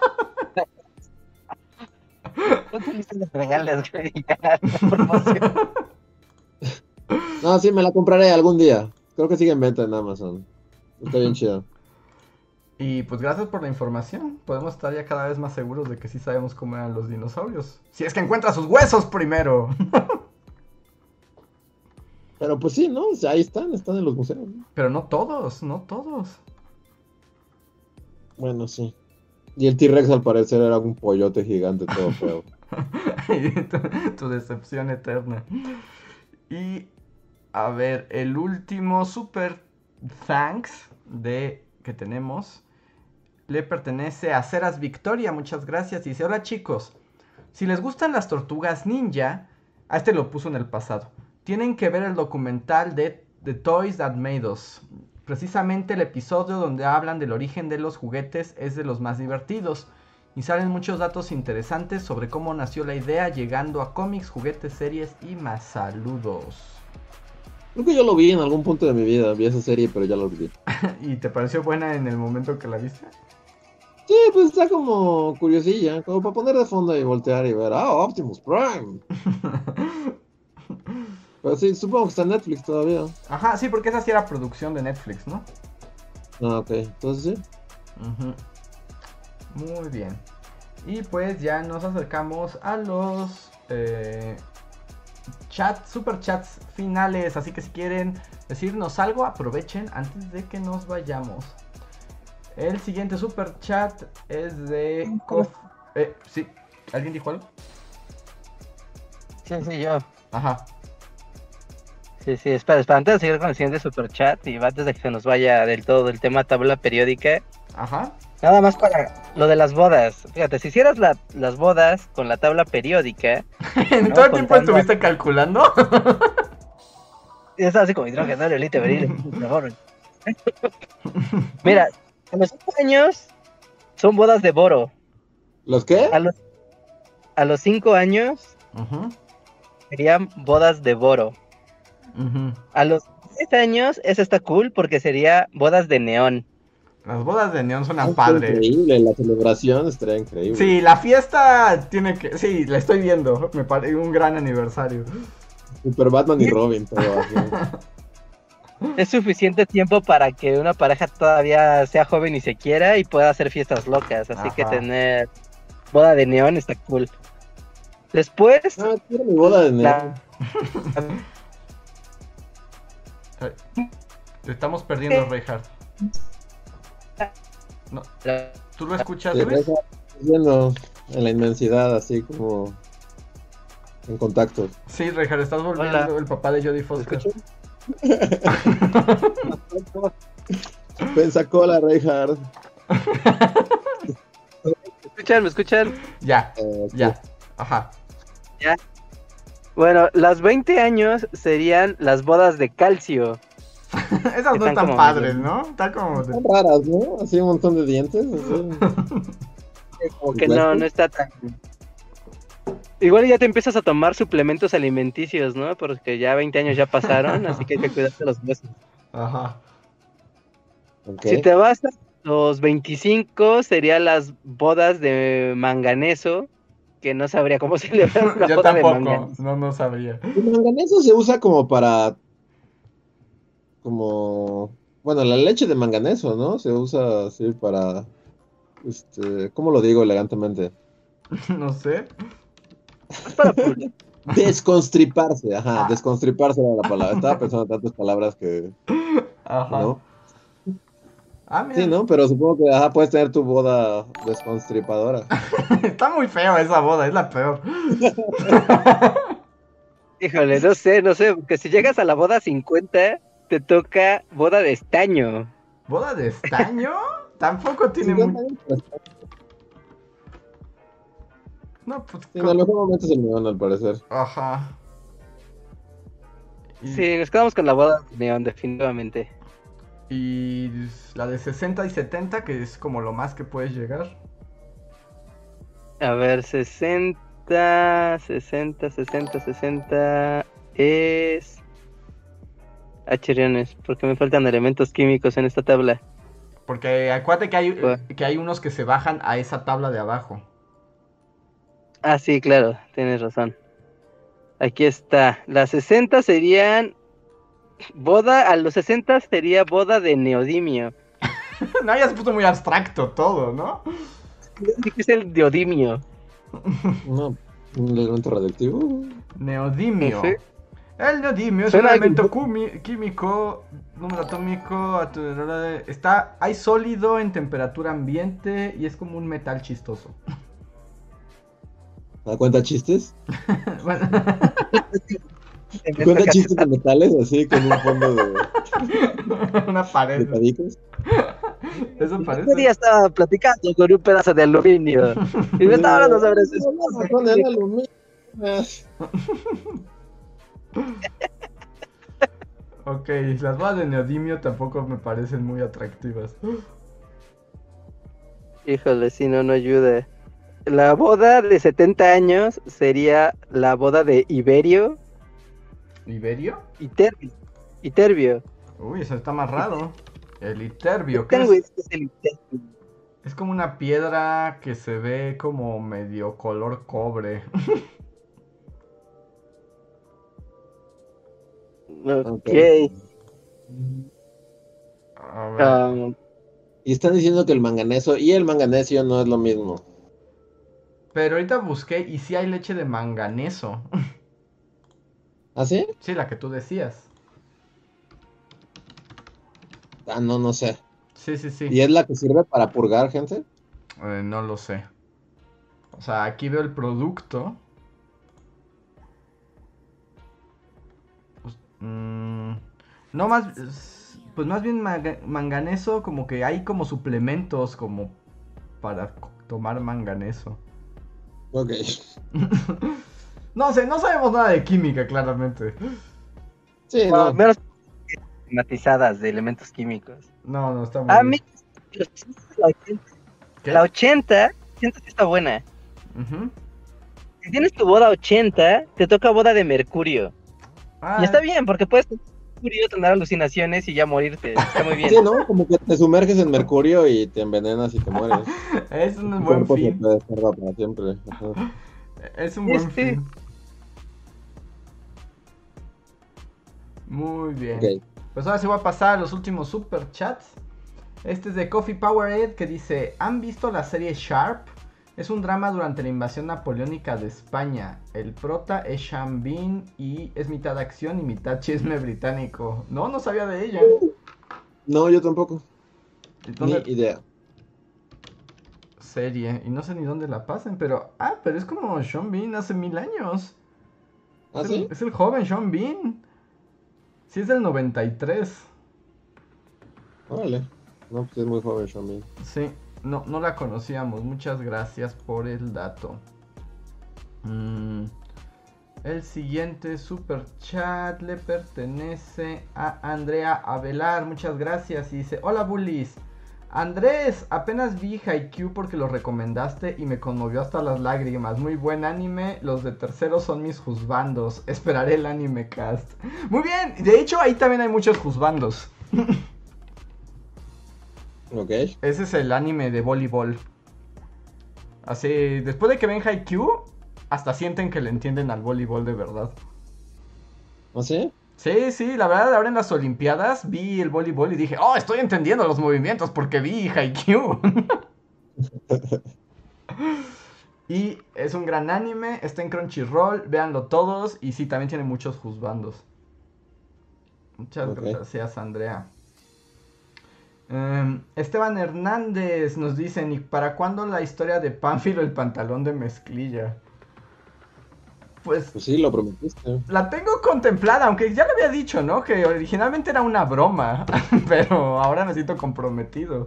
No te los regales, güey, ya, promoción. No, sí, me la compraré algún día. Creo que sigue en venta en Amazon. Está bien chido. Y pues gracias por la información. Podemos estar ya cada vez más seguros de que sí sabemos cómo eran los dinosaurios. Si es que encuentra sus huesos primero. Pero pues sí, ¿no? O sea, ahí están, están en los museos. ¿no? Pero no todos, no todos. Bueno, sí. Y el T-Rex al parecer era un pollote gigante todo feo. Tu decepción eterna. Y a ver, el último super thanks de que tenemos le pertenece a Ceras Victoria. Muchas gracias. Dice: Hola chicos, si les gustan las tortugas ninja, a este lo puso en el pasado. Tienen que ver el documental de The Toys That Made Us. Precisamente el episodio donde hablan del origen de los juguetes es de los más divertidos y salen muchos datos interesantes sobre cómo nació la idea llegando a cómics, juguetes, series y más saludos. Creo que yo lo vi en algún punto de mi vida. Vi esa serie, pero ya lo olvidé. ¿Y te pareció buena en el momento que la viste? Sí, pues está como curiosilla. Como para poner de fondo y voltear y ver. Ah, Optimus Prime. Pero sí, supongo que está en Netflix todavía. Ajá, sí, porque esa sí era producción de Netflix, ¿no? Ah, ok. Entonces sí. Ujú. Muy bien. Y pues ya nos acercamos a los eh, chats, super chats finales. Así que si quieren decirnos algo, aprovechen antes de que nos vayamos. El siguiente super chat es de Kof. Eh, sí, ¿alguien dijo algo? Sí, sí, yo. Ajá. Sí, sí, espera, espera, antes de seguir con el siguiente super chat y antes de que se nos vaya del todo del tema tabla periódica, Ajá. nada más para lo de las bodas. Fíjate, si hicieras la- las bodas con la tabla periódica, ¿En No, todo el tiempo contando. estuviste calculando? es así como hidrógeno, elite, beril, mejor. Mira, a los 5 años son bodas de boro. ¿Los qué? A los, a los 5 años serían bodas de boro. A los 10 años, eso está cool porque sería bodas de neón. Las bodas de neón suenan Está padre. Increíble, la celebración estaría increíble. Sí, la fiesta tiene que. Sí, la estoy viendo. Me parece un gran aniversario. Super Batman y Robin, todo así. Es suficiente tiempo para que una pareja todavía sea joven y se quiera y pueda hacer fiestas locas. Así que tener boda de neón está cool. Después, Ah, quiero mi boda de neón. la- Te estamos perdiendo, Reinhardt. No, ¿Tú lo escuchas, Sí, Luis? viendo en la inmensidad, así como en contacto. Sí, Reinhardt, estás volviendo Hola. el papá de Jodie Foster. Pensacola, Reinhardt. ¿Me escuchan? ¿Me escuchan? Ya, Eh, ya. Ajá. Bueno, las 20 años serían las bodas de calcio. Esas no Están padres, ¿no? Están como. de- Están raras, ¿no? Así un montón de dientes. así. Como que no, no está tan. Igual ya te empiezas a tomar suplementos alimenticios, ¿no? Porque ya 20 años ya pasaron, así que hay que cuidarte los huesos. Ajá. Si te vas a los 25, serían las bodas de manganeso, que no sabría cómo celebrar una Yo boda de tampoco. manganeso. No, no sabría. El manganeso se usa como para. Como. Bueno, la leche de manganeso, ¿no? Se usa así para. Este. ¿Cómo lo digo elegantemente? No sé. Es para Desconstriparse, ajá, Ah. desconstriparse era la palabra. Estaba pensando en tantas palabras que. Ajá. ¿No? Ah, mira. Sí, ¿no? Pero supongo que ajá, puedes tener tu boda desconstripadora. Está muy feo esa boda, es la peor. Híjole, no sé, no sé, porque si llegas a la boda 50, te toca boda de estaño. ¿Boda de estaño? Tampoco tiene Sí, pues, No, pues. en mejor momento es el neón, al parecer. Ajá. Y, Sí, nos quedamos con la boda de neón, definitivamente. Y la de 60 y 70, que es como lo más que puedes llegar. A ver, 60, 60, 60, 60 es... Ah, chirriones, porque me faltan elementos químicos en esta tabla. Porque acuérdate que hay, Bueno. que hay unos que se bajan a esa tabla de abajo. Ah, sí, claro, tienes razón. Aquí está. Las 60 serían... Boda, a los 60 sería boda de neodimio. no, ya se puso muy abstracto todo, ¿no? ¿Qué es el neodimio? No, un elemento radioactivo. Neodimio. Sí. El neodimio es un elemento cumi- químico, número atómico, está, hay sólido en temperatura ambiente y es como un metal chistoso. ¿Da cuenta chistes? Bueno, ¿Cuenta chistes de metales así con un fondo de, una de pared. cadicos? Eso Ese día parece. estaba platicando con un pedazo de aluminio. Y me estaba hablando sobre eso. No, no, con el aluminio. Ok, las bodas de neodimio tampoco me parecen muy atractivas. Híjole, si no, no ayuda. La boda de 70 años sería la boda de Iberio ¿Iberio? y Terbio. Y Terbio. Uy, eso está más raro. El iterbio, ¿qué Tengo es? este es el Iterbio. Es como una piedra que se ve como medio color cobre. Ok. A ver. Um, Y están diciendo que el manganeso y el manganesio no es lo mismo. Pero ahorita busqué y sí hay leche de manganeso. ¿Ah, sí? Sí, la que tú decías. Ah, no, no sé. Sí, sí, sí. ¿Y es la que sirve para purgar gente? Eh, no lo sé. O sea, aquí veo el producto. Pues, mm, no más, es- pues más bien manganeso, como que hay como suplementos como para tomar manganeso. Ok. no sé, no sabemos nada de química, claramente. Sí, bueno, no. menos matizadas de elementos químicos. No, no está muy A bien. mí, la 80, ¿Qué? la 80 siento que está buena. Si tienes tu boda 80, te toca boda de Mercurio. Ah, Y está bien, porque puedes, Mercurio, tener alucinaciones y ya morirte. Está muy bien. Sí, ¿no? Como que te sumerges en mercurio y te envenenas y te mueres. Es un buen fin. para siempre. Ajá. Es un buen Este- fin. Muy bien. Pues ahora sí voy a pasar a los últimos super chats. Este es de Coffee Powerade que dice, ¿han visto la serie Sharp? Es un drama durante la invasión napoleónica de España. El prota es Sean Bean y es mitad acción y mitad chisme británico. No, no sabía de ella. No, yo tampoco. ¿Y Ni idea. Serie. Y no sé ni dónde la pasen, pero... Ah, pero es como Sean Bean hace mil años. ¿Ah, es, sí? el, es el joven Sean Bean. Sí, es del 93. Órale. No, pues es muy joven Sean Bean. Sí, no, no la conocíamos. Muchas gracias por el dato. Mm, el siguiente super chat le pertenece a Andrea Avelar. Muchas gracias. Y dice: Hola bullies. Andrés, apenas vi Haikyuu porque lo recomendaste y me conmovió hasta las lágrimas. Muy buen anime. Los de tercero son mis juzbandos. Esperaré el anime cast. Muy bien. De hecho, ahí también hay muchos juzbandos. Ok. Ese es el anime de voleibol. Así, después de que ven Haikyuu, hasta sienten que le entienden al voleibol de verdad. ¿Ah, sí? Sí, sí, la verdad, ahora en las Olimpiadas vi el voleibol y dije, oh, estoy entendiendo los movimientos porque vi Haikyuu. y es un gran anime, está en Crunchyroll, véanlo todos y sí, también tiene muchos juzbandos. Muchas gracias, Andrea. Em, Esteban Hernández nos dice, ¿y para cuándo la historia de Pánfilo el pantalón de mezclilla? Pues Pues sí, lo prometiste. la tengo contemplada, aunque ya lo había dicho, ¿no? Que originalmente era una broma, pero ahora me siento comprometido.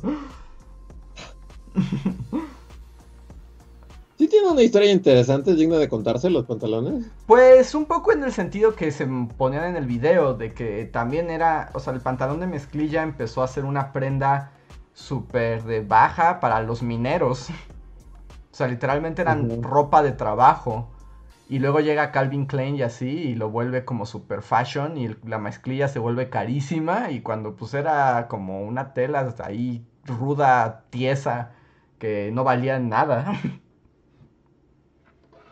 Sí tiene una historia interesante, digna de contarse, los pantalones. Pues un poco en el sentido que se ponían en el video, de que también era, o sea, el pantalón de mezclilla empezó a ser una prenda súper de baja para los mineros. O sea, literalmente eran ropa de trabajo. Y luego llega Calvin Klein y así, y lo vuelve como super fashion, y el- la mezclilla se vuelve carísima, y cuando pues era como una tela ahí ruda, tiesa, que no valía nada.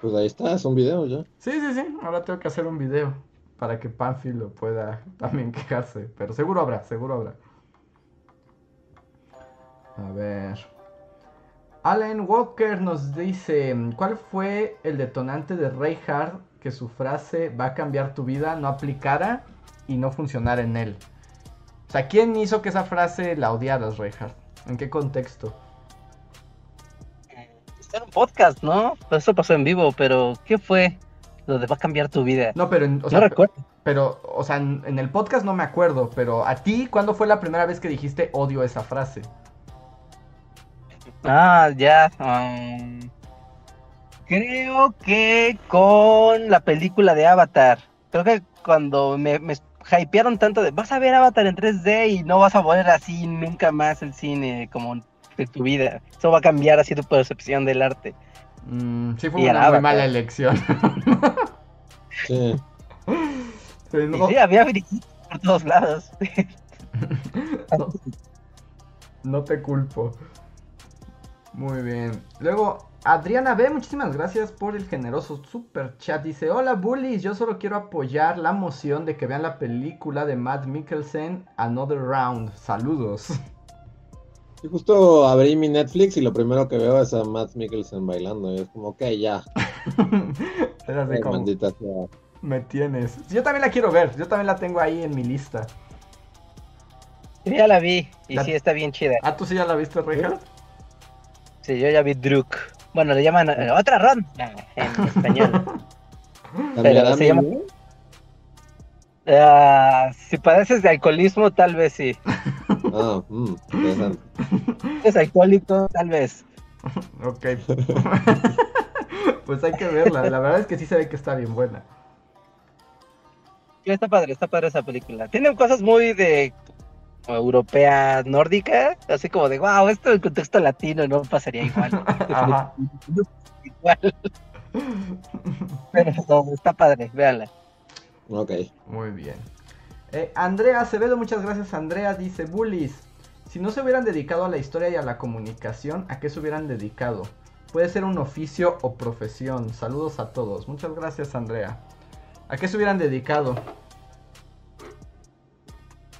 Pues ahí está, es un video ya. Sí, sí, sí. Ahora tengo que hacer un video para que Panfilo pueda también quejarse. Pero seguro habrá, seguro habrá. A ver. Allen Walker nos dice, ¿cuál fue el detonante de Reinhardt que su frase va a cambiar tu vida no aplicara y no funcionara en él? O sea, ¿quién hizo que esa frase la odiaras, Reinhardt? ¿En qué contexto? Está en un podcast, ¿no? Eso pasó en vivo, pero ¿qué fue? Lo de va a cambiar tu vida. No, pero, en- o no sea, recuerdo. Pero, o sea, en, en el podcast no me acuerdo, pero a ti, ¿cuándo fue la primera vez que dijiste odio esa frase? Ah, ya. um, creo que con la película de Avatar. Creo que cuando me, me hypearon tanto de vas a ver Avatar en 3D y no vas a volver así nunca más el cine como de tu vida. Eso va a cambiar así tu percepción del arte. Mm, sí, fue Y una muy mala elección. Sí. Sí, no, sí, había brillitos por todos lados. no- no te culpo. Muy bien. Luego, Adriana B, muchísimas gracias por el generoso super chat. Dice, hola bullies, yo solo quiero apoyar la moción de que vean la película de Matt Mikkelsen, Another Round. Saludos. Y justo abrí mi Netflix y lo primero que veo es a Matt Mikkelsen bailando. Y es como, ok, ya. Era así Ay, como, maldita sea. me tienes. Yo también la quiero ver, yo también la tengo ahí en mi lista. Sí, ya la vi y La- sí está bien chida. Ah, ¿tú sí ya la viste, Richard? Sí, yo ya vi Druk. Bueno, le llaman eh, otra ronda en español. ¿Cambiará se llama-? Ah, si padeces de alcoholismo, tal vez sí. Ah, mm, interesante. Si eres alcohólico, tal vez. Ok. pues hay que verla. La verdad es que sí se ve que está bien buena. Sí, está padre, está padre esa película. Tiene cosas muy de europea nórdica, así como de, wow, esto en contexto latino no pasaría igual. Ajá. igual. Pero no, está padre, véanla. Ok. Muy bien. Eh, Andrea Acevedo, muchas gracias Andrea, dice Bullies. Si no se hubieran dedicado a la historia y a la comunicación, ¿a qué se hubieran dedicado? Puede ser un oficio o profesión. Saludos a todos. Muchas gracias Andrea. ¿A qué se hubieran dedicado?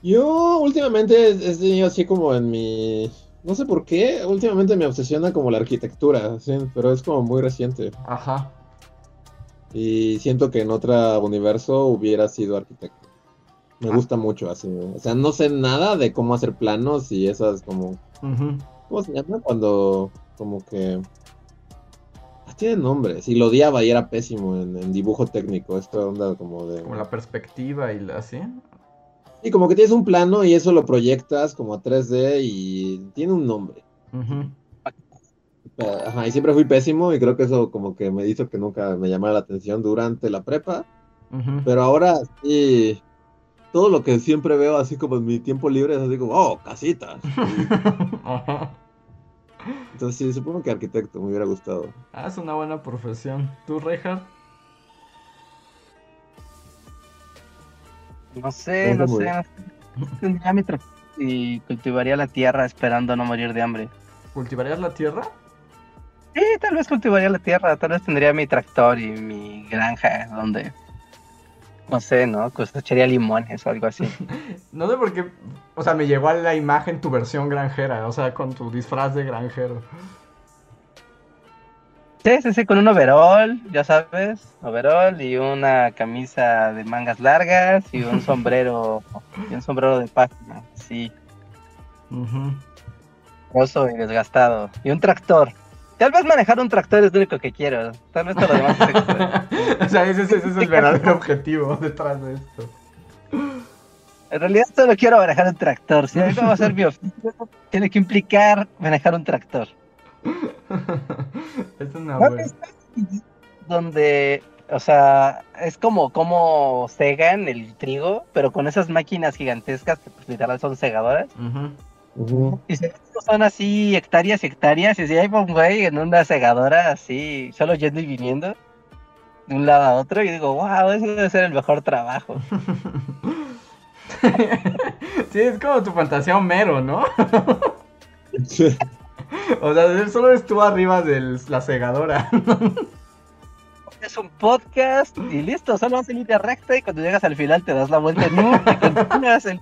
Yo últimamente he tenido así como en mi... No sé por qué, últimamente me obsesiona como la arquitectura, ¿sí? pero es como muy reciente. Ajá. Y siento que en otro universo hubiera sido arquitecto. Me Ah. gusta mucho así. O sea, no sé nada de cómo hacer planos y esas como... ¿Cómo se llama? Cuando como que... Ah, tiene nombres. Y lo odiaba y era pésimo en, en dibujo técnico. Esta onda como de... Como la perspectiva y la- así. Y como que tienes un plano y eso lo proyectas como a 3D y tiene un nombre. Eh, Ajá, y siempre fui pésimo y creo que eso como que me hizo que nunca me llamara la atención durante la prepa. Pero ahora sí, todo lo que siempre veo así como en mi tiempo libre es así como, oh, casitas. Entonces sí, supongo que arquitecto me hubiera gustado. Ah, es una buena profesión. ¿Tú, Reinhardt? No sé, no sé. bien. no sé. Tendría mi y cultivaría la tierra esperando no morir de hambre. ¿Cultivarías la tierra? Sí, tal vez cultivaría la tierra, tal vez tendría mi tractor y mi granja donde, no sé, ¿no? Cosecharía limones o algo así. No sé por qué. O sea, me llegó a la imagen tu versión granjera. O sea, con tu disfraz de granjero. Sí, sí, sí, con un overall, ya sabes, overall y una camisa de mangas largas y un sombrero, y un sombrero de página, sí, Ujú. oso y desgastado, y un tractor. Tal vez manejar un tractor es lo único que quiero, tal vez todo lo demás es o sea, ese, ese es el verdadero objetivo detrás de esto. En realidad solo quiero manejar un tractor, si algo va a ser mi oficio, tiene que implicar manejar un tractor. es una ¿No buena. donde, o sea, es como como segan el trigo, pero con esas máquinas gigantescas que pues, literal son segadoras. Y se son así hectáreas y hectáreas, y si hay un güey en una segadora así, solo yendo y viniendo de un lado a otro, y digo, wow, ese debe ser el mejor trabajo. sí, es como tu fantasía Homero, ¿no? O sea, solo eres tú arriba de la segadora. Es un podcast y listo, solo vas en línea recta y cuando llegas al final te das la vuelta en U y continúas en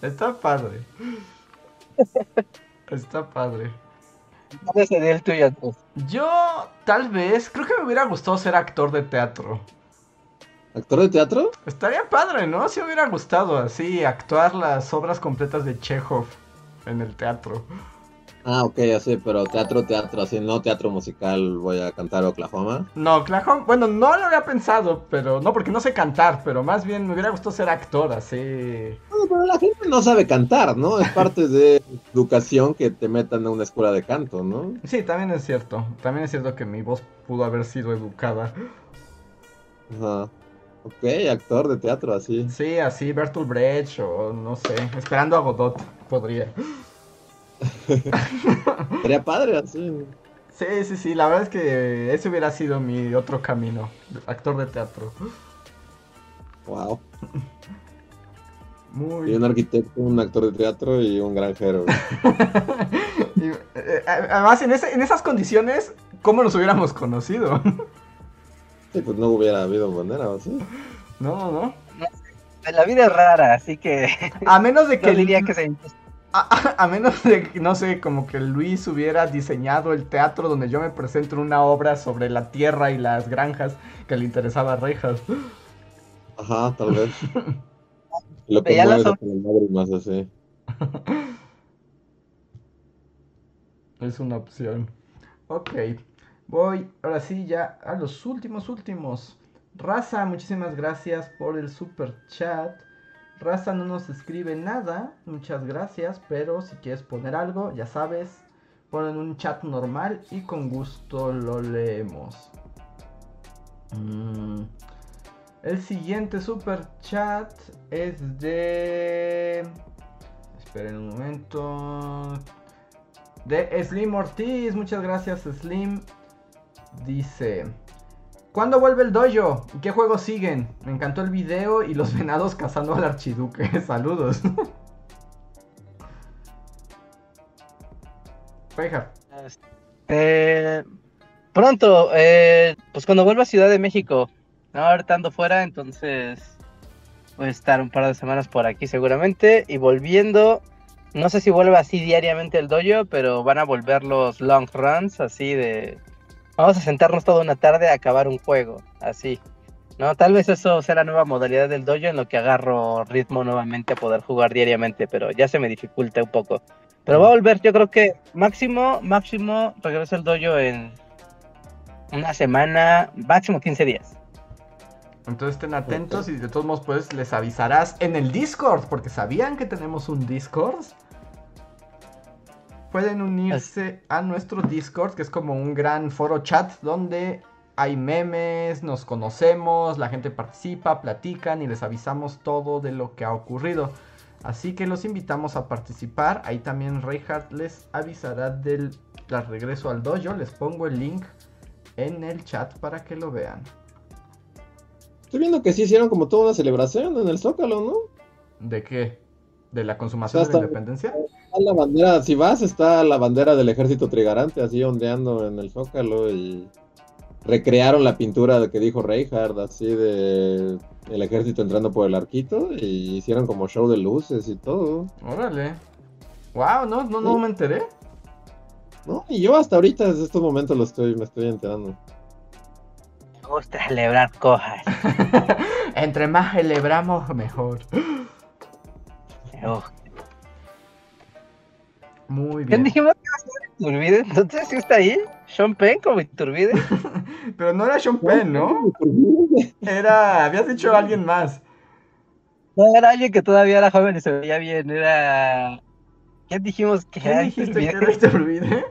Está padre. Está padre. ¿Cuál sería el tuyo? Yo, tal vez, creo que me hubiera gustado ser actor de teatro. ¿Actor de teatro? Estaría padre, ¿no? Si hubiera gustado así, actuar las obras completas de Chekhov en el teatro. Ah, ok, así, pero teatro, teatro, así, no teatro musical, voy a cantar Oklahoma. No, Oklahoma, bueno, no lo había pensado, pero no, porque no sé cantar, pero más bien me hubiera gustado ser actor, así. No, pero la gente no sabe cantar, ¿no? Es parte de educación que te metan a una escuela de canto, ¿no? Sí, también es cierto. También es cierto que mi voz pudo haber sido educada. Ajá. Ok, actor de teatro, así. Sí, así, Bertolt Brecht o no sé, esperando a Godot, podría. Sería padre, así. Sí, sí, sí, la verdad es que ese hubiera sido mi otro camino, actor de teatro. Wow. Muy Y un arquitecto, un actor de teatro y un granjero. Y, eh, además, en, ese- en esas condiciones, ¿cómo nos hubiéramos conocido? Sí, pues no hubiera habido manera, ¿o sí? No, no. La vida es rara, así que A menos de que, no diría que se... a, a- a menos de que, no sé, como que Luis hubiera diseñado el teatro donde yo me presento en una obra sobre la tierra y las granjas que le interesaba a Rejas. Ajá, tal vez. Lo que las lágrimas, así. Es una opción. Ok. Voy ahora sí ya a los últimos últimos. Raza, muchísimas gracias por el super chat. Raza no nos escribe nada, muchas gracias, pero si quieres poner algo, ya sabes, ponen un chat normal y con gusto lo leemos. Mm. El siguiente super chat es de... Esperen un momento. De Slim Ortiz, muchas gracias Slim. Dice, ¿Cuándo vuelve el dojo? ¿Y qué juegos siguen? Me encantó el video y los venados cazando al archiduque. Saludos. Eh, pronto, eh, pues cuando vuelva a Ciudad de México. Ahorita ando fuera, entonces voy a estar un par de semanas por aquí seguramente. Y volviendo, no sé si vuelve así diariamente el dojo, pero van a volver los long runs, así de... Vamos a sentarnos toda una tarde a acabar un juego, así. No, tal vez eso sea la nueva modalidad del dojo en lo que agarro ritmo nuevamente a poder jugar diariamente, pero ya se me dificulta un poco. Pero va a volver, yo creo que máximo, máximo regresa el dojo en una semana, máximo 15 días. Entonces estén atentos y de todos modos pues les avisarás en el Discord, porque sabían que tenemos un Discord. Pueden unirse a nuestro Discord, que es como un gran foro chat donde hay memes, nos conocemos, la gente participa, platican y les avisamos todo de lo que ha ocurrido. Así que los invitamos a participar. Ahí también Reinhardt les avisará del regreso al dojo. Les pongo el link en el chat para que lo vean. Estoy viendo que sí hicieron como toda una celebración en el Zócalo, ¿no? ¿De qué? ¿De la consumación de la independencia? Está la bandera, si vas, está la bandera del ejército trigarante así ondeando en el Zócalo y recrearon la pintura de que dijo Reinhardt, así de el ejército entrando por el arquito y hicieron como show de luces y todo. Órale. Wow, no, no, no me enteré. No, y yo hasta ahorita desde estos momentos lo estoy, me estoy enterando. Me gusta celebrar cosas. Entre más celebramos, mejor. Oh. Muy ¿Quién bien. dijimos que iba a ser Iturbide? Entonces, ¿sí está ahí? ¿Sean Penn como Iturbide? Pero no era Sean Penn, ¿no? Era. Habías dicho a alguien más. No, era alguien que todavía era joven y se veía bien. Era. ¿Quién dijimos que ¿Quién era dijiste que era Iturbide?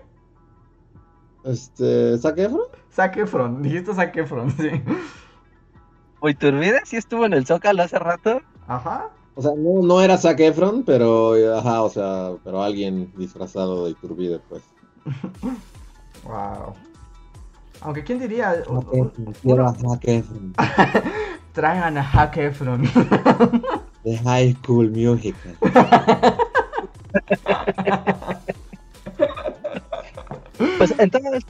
Este, ¿Zac Efron? Zac Efron. Dijiste Zac Efron, sí. ¿O Iturbide? ¿Sí estuvo en el Zócalo hace rato? Ajá. O sea, no, no era Zac Efron, pero, ajá, o sea, pero alguien disfrazado de Iturbide, pues. Wow. Aunque, ¿quién diría? Zac Efron, quiero a Zac Efron, Traigan a Zac Efron. de High School Musical. Pues entonces.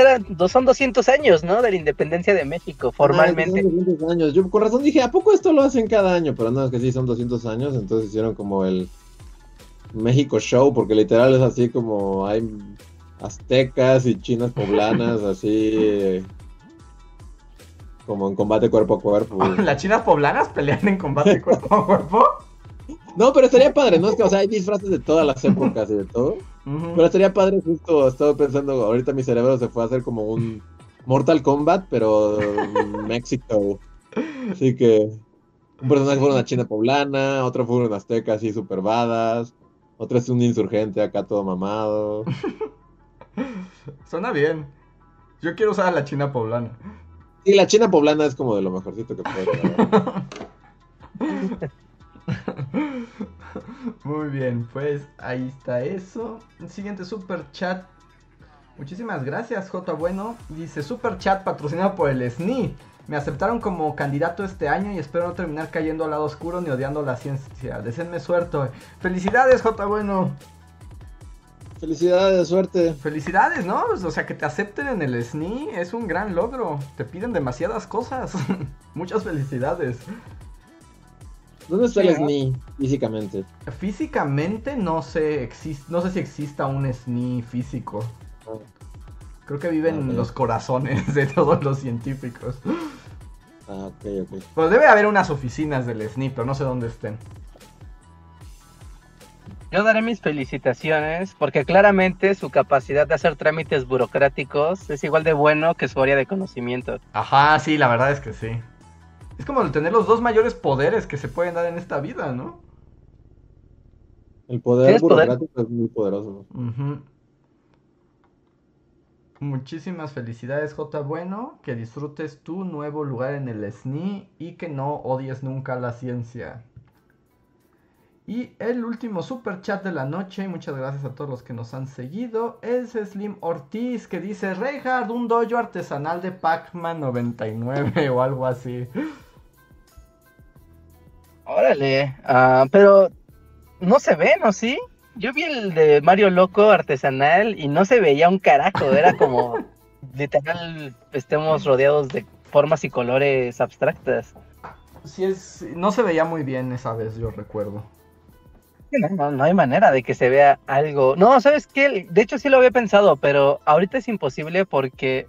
Eran- son 200 años, ¿no? De la independencia de México, formalmente. Ah, 200 años. Yo con razón dije, ¿a poco esto lo hacen cada año? Pero no, es que sí, son 200 años, entonces hicieron como el México Show, porque literal es así como hay aztecas y chinas poblanas, así como en combate cuerpo a cuerpo. ¿Las chinas poblanas pelean en combate cuerpo a cuerpo? No, pero estaría padre, ¿no? Es que, o sea, hay disfraces de todas las épocas y de todo. Pero estaría padre, justo estaba pensando, ahorita mi cerebro se fue a hacer como un Mortal Kombat, pero en México. Así que un personaje fue una china poblana, otro fue un azteca así super badass, otro es un insurgente acá todo mamado. Suena bien. Yo quiero usar a la china poblana. Y la china poblana es como de lo mejorcito que haber. Muy bien, pues ahí está eso. Siguiente super chat. Muchísimas gracias, J. Bueno. Dice super chat patrocinado por el SNI. Me aceptaron como candidato este año y espero no terminar cayendo al lado oscuro ni odiando la ciencia. Deseenme suerte. Felicidades, J. Bueno. Felicidades, suerte. Felicidades, ¿no? O sea, que te acepten en el SNI es un gran logro. Te piden demasiadas cosas. Muchas felicidades. ¿Dónde está Sí, el. SNI físicamente? Físicamente no sé, exis- no sé si exista un SNI físico. Creo que vive en Ok. los corazones de todos los científicos. Ah, ok, ok. Pero debe haber unas oficinas del SNI, pero no sé dónde estén. Yo daré mis felicitaciones porque claramente su capacidad de hacer trámites burocráticos es igual de bueno que su área de conocimiento. Ajá, sí, la verdad es que sí. Es como el tener los dos mayores poderes que se pueden dar en esta vida, ¿no? El poder ¿Tienes poder? burocrático es muy poderoso. Muchísimas felicidades, J. Bueno. Que disfrutes tu nuevo lugar en el SNI y que no odies nunca la ciencia. Y el último super chat de la noche, muchas gracias a todos los que nos han seguido, es Slim Ortiz que dice, Reinhard, un dojo artesanal de Pac-Man 99 o algo así. Órale, ah, pero no se ve, ¿no? ¿Sí? Yo vi el de Mario Loco artesanal y no se veía un carajo, era como literal estemos rodeados de formas y colores abstractas. Sí, es, no se veía muy bien esa vez, yo recuerdo. No, no, hay manera de que se vea algo. No, ¿sabes qué? De hecho sí lo había pensado, pero ahorita es imposible porque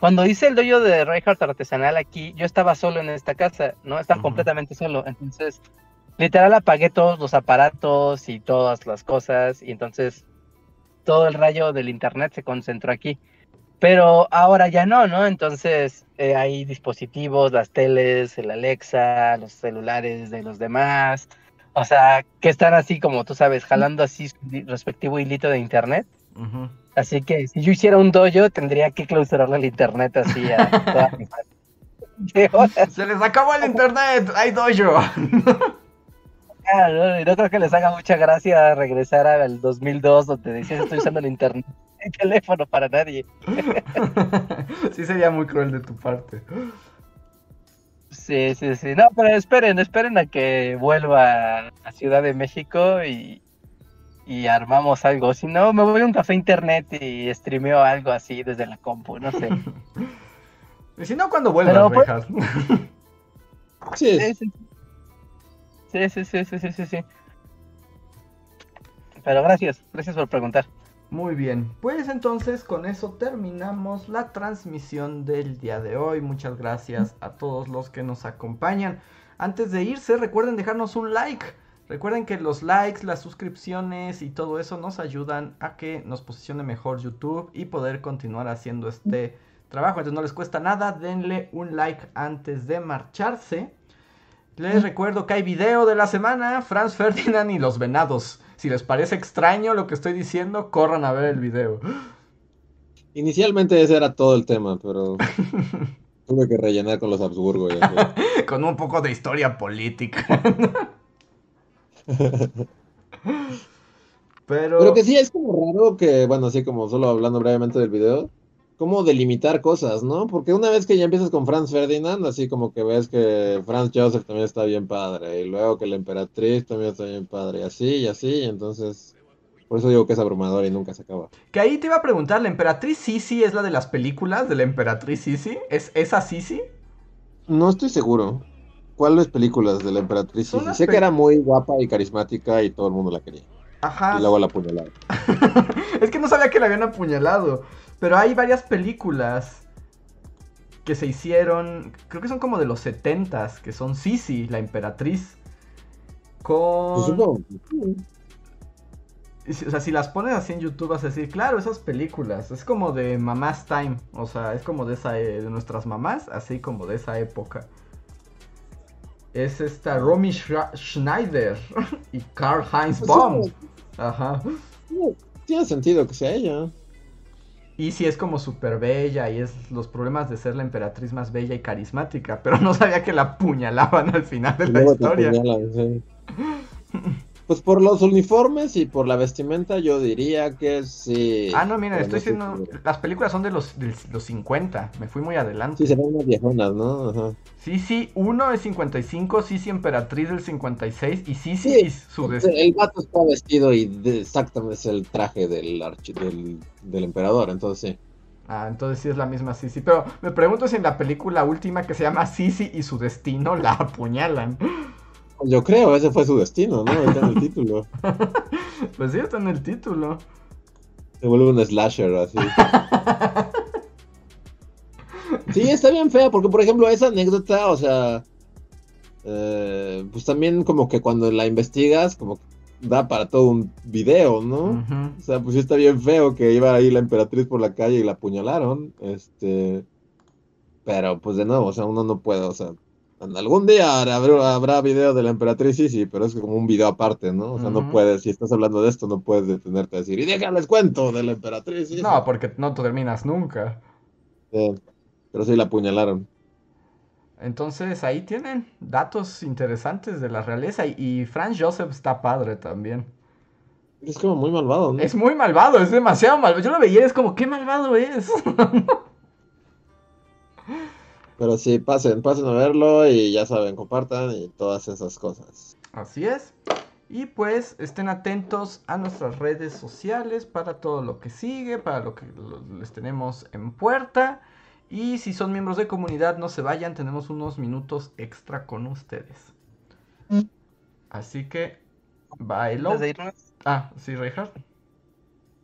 cuando hice el dojo de Reinhardt artesanal aquí, yo estaba solo en esta casa, ¿no? Estaba completamente solo. Entonces, literal apagué todos los aparatos y todas las cosas y entonces todo el rayo del internet se concentró aquí. Pero ahora ya no, ¿no? Entonces eh, hay dispositivos, las teles, el Alexa, los celulares de los demás, o sea, que están así como tú sabes, jalando así su respectivo hilito de internet. Así que si yo hiciera un dojo, tendría que clausurarle el internet así a toda mi Se les acabó el internet, hay dojo. no, no creo que les haga mucha gracia regresar al 2002 donde decías estoy usando el internet el teléfono para nadie. sí sería muy cruel de tu parte. Sí, sí, sí. No, pero esperen, esperen a que vuelva a Ciudad de México y, y armamos algo. Si no, me voy a un café internet y streameo algo así desde la compu, no sé. y si no, cuando vuelvas, pues, sí. Sí, sí. Sí, sí, sí, sí, sí, sí. Pero gracias, gracias por preguntar. Muy bien, pues entonces con eso terminamos la transmisión del día de hoy. Muchas gracias a todos los que nos acompañan. Antes de irse, recuerden dejarnos un like. Recuerden que los likes, las suscripciones y todo eso nos ayudan a que nos posicione mejor YouTube y poder continuar haciendo este trabajo. Entonces no les cuesta nada, denle un like antes de marcharse. Les recuerdo que hay video de la semana, Franz Ferdinand y los venados. Si les parece extraño lo que estoy diciendo, corran a ver el video. Inicialmente ese era todo el tema, pero tuve que rellenar con los Habsburgo. con un poco de historia política. pero... pero que sí, es como raro que, bueno, así como solo hablando brevemente del video, cómo delimitar cosas, ¿no? Porque una vez que ya empiezas con Franz Ferdinand, así como que ves que Franz Joseph también está bien padre, y luego que la emperatriz también está bien padre, y así, y así, entonces... Por eso digo que es abrumador y nunca se acaba. Que ahí te iba a preguntar, ¿la emperatriz Sisi es la de las películas de la emperatriz Sisi? ¿Es esa Sisi? No estoy seguro. ¿Cuáles películas de la emperatriz Sisi? Sé que era muy guapa y carismática y todo el mundo la quería. Ajá. Y luego la apuñalaron. es que no sabía que la habían apuñalado. Pero hay varias películas que se hicieron, creo que son como de los 70 que son Sisi, la emperatriz. Con... Pues o sea, si las pones así en YouTube vas a decir, claro, esas películas, es como de Mamás Time, o sea, es como de esa eh, de nuestras mamás, así como de esa época. Es esta Romy Schneider y Karl Heinz pues Baum. Ajá. Tiene sentido que sea ella. Y sí es como súper bella y es los problemas de ser la emperatriz más bella y carismática, pero no sabía que la apuñalaban al final de la historia. Pues por los uniformes y por la vestimenta yo diría que sí. Ah, no, mira, estoy diciendo, las películas son de los, los 50, me fui muy adelante. Sí, se ven unas viejonas, ¿no? Ajá. Sí, sí, uno es 55, sí, sí, Emperatriz del 56 y sí, sí, sí su El gato está vestido y exactamente es el traje del, del, del emperador, entonces sí. Ah, entonces sí es la misma Sisi. Pero me pregunto si en la película última que se llama Sisi y su destino la apuñalan. Yo creo, ese fue su destino, ¿no? Está en el título. pues sí, está en el título. Se vuelve un slasher así. sí, está bien fea, porque por ejemplo, esa anécdota, o sea, eh, pues también como que cuando la investigas, como da para todo un video, ¿no? O sea, pues sí está bien feo que iba ahí la emperatriz por la calle y la apuñalaron, este, pero pues de nuevo, o sea, uno no puede, o sea, Algún día habrá, habrá video de la emperatriz, sí, sí, pero es como un video aparte, ¿no? O sea, no puedes, si estás hablando de esto, no puedes detenerte a decir, y déjales cuento de la emperatriz. Sí, no, porque no terminas nunca. pero sí la apuñalaron. Entonces ahí tienen datos interesantes de la realeza y, y Franz Joseph está padre también. Es como muy malvado, ¿no? Es muy malvado, es demasiado malvado. Yo lo veía es como, ¿qué malvado es? Pero sí, pasen, pasen a verlo y ya saben, compartan y todas esas cosas. Así es. Y pues estén atentos a nuestras redes sociales para todo lo que sigue, para lo que les tenemos en puerta. Y si son miembros de comunidad, no se vayan, tenemos unos minutos extra con ustedes. Así que, bailo. Antes de irnos, Ah, sí, Reinhardt.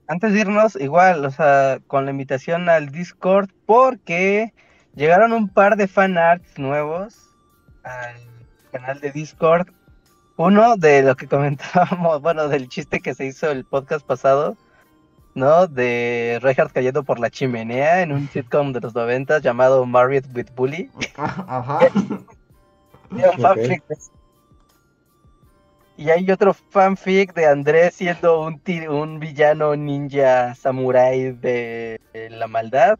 antes de irnos, igual, o sea, con la invitación al Discord, porque llegaron un par de fanarts nuevos al canal de Discord. Uno de lo que comentábamos, bueno, del chiste que se hizo el podcast pasado, ¿no? De Reinhardt cayendo por la chimenea en un sitcom de los noventas llamado Married with Bully. Ajá. Un Ok. fanfic de- Y hay otro fanfic de Andrés siendo un, un villano ninja samurai de, de la maldad.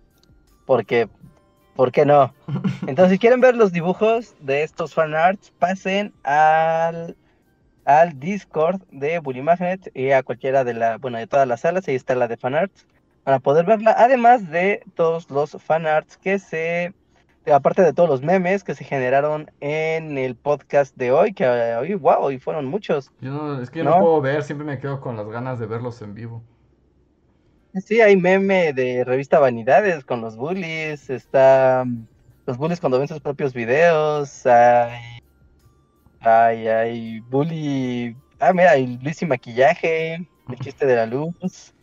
Porque, ¿por qué no? Entonces, si quieren ver los dibujos de estos fanarts, pasen al, al Discord de Bully Magnet y a cualquiera de la, bueno, de todas las salas, ahí está la de fanarts, para poder verla, además de todos los fanarts que se aparte de todos los memes que se generaron en el podcast de hoy, que hoy, wow, hoy fueron muchos. Yo no, es que yo no ¿No? puedo ver, siempre me quedo con las ganas de verlos en vivo. Sí, hay meme de revista Vanidades con los bullies, está mm, los bullies cuando ven sus propios videos, hay, hay, hay bully, ah, mira, hay Luis y maquillaje, el chiste de la luz,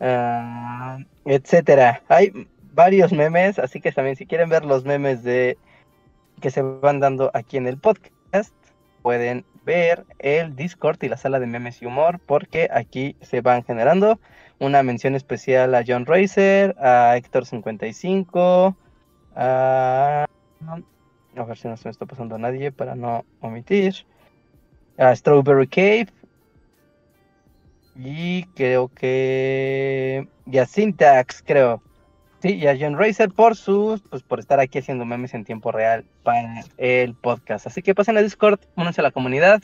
ah, etcétera. Hay varios memes, así que también si quieren ver los memes de que se van dando aquí en el podcast, pueden ver el Discord y la sala de memes y humor, porque aquí se van generando una mención especial a John Racer, a Héctor 55, a... A ver si no se me está pasando a nadie para no omitir. A Strawberry Cave. Y creo que... Y a Syntax, creo. Sí, y a John Racer por sus, pues por estar aquí haciendo memes en tiempo real para el podcast. Así que pasen a Discord, únanse a la comunidad,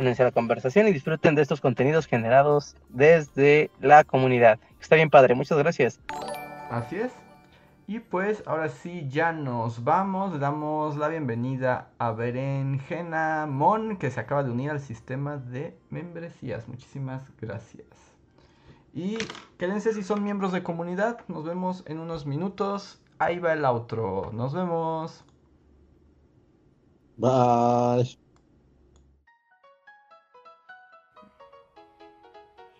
únanse a la conversación y disfruten de estos contenidos generados desde la comunidad. Está bien padre, muchas gracias. Así es. Y pues ahora sí ya nos vamos. Le damos la bienvenida a Berenjena Mon que se acaba de unir al sistema de membresías. Muchísimas gracias. Y quédense si son miembros de comunidad. Nos vemos en unos minutos. Ahí va el outro. Nos vemos. Bye.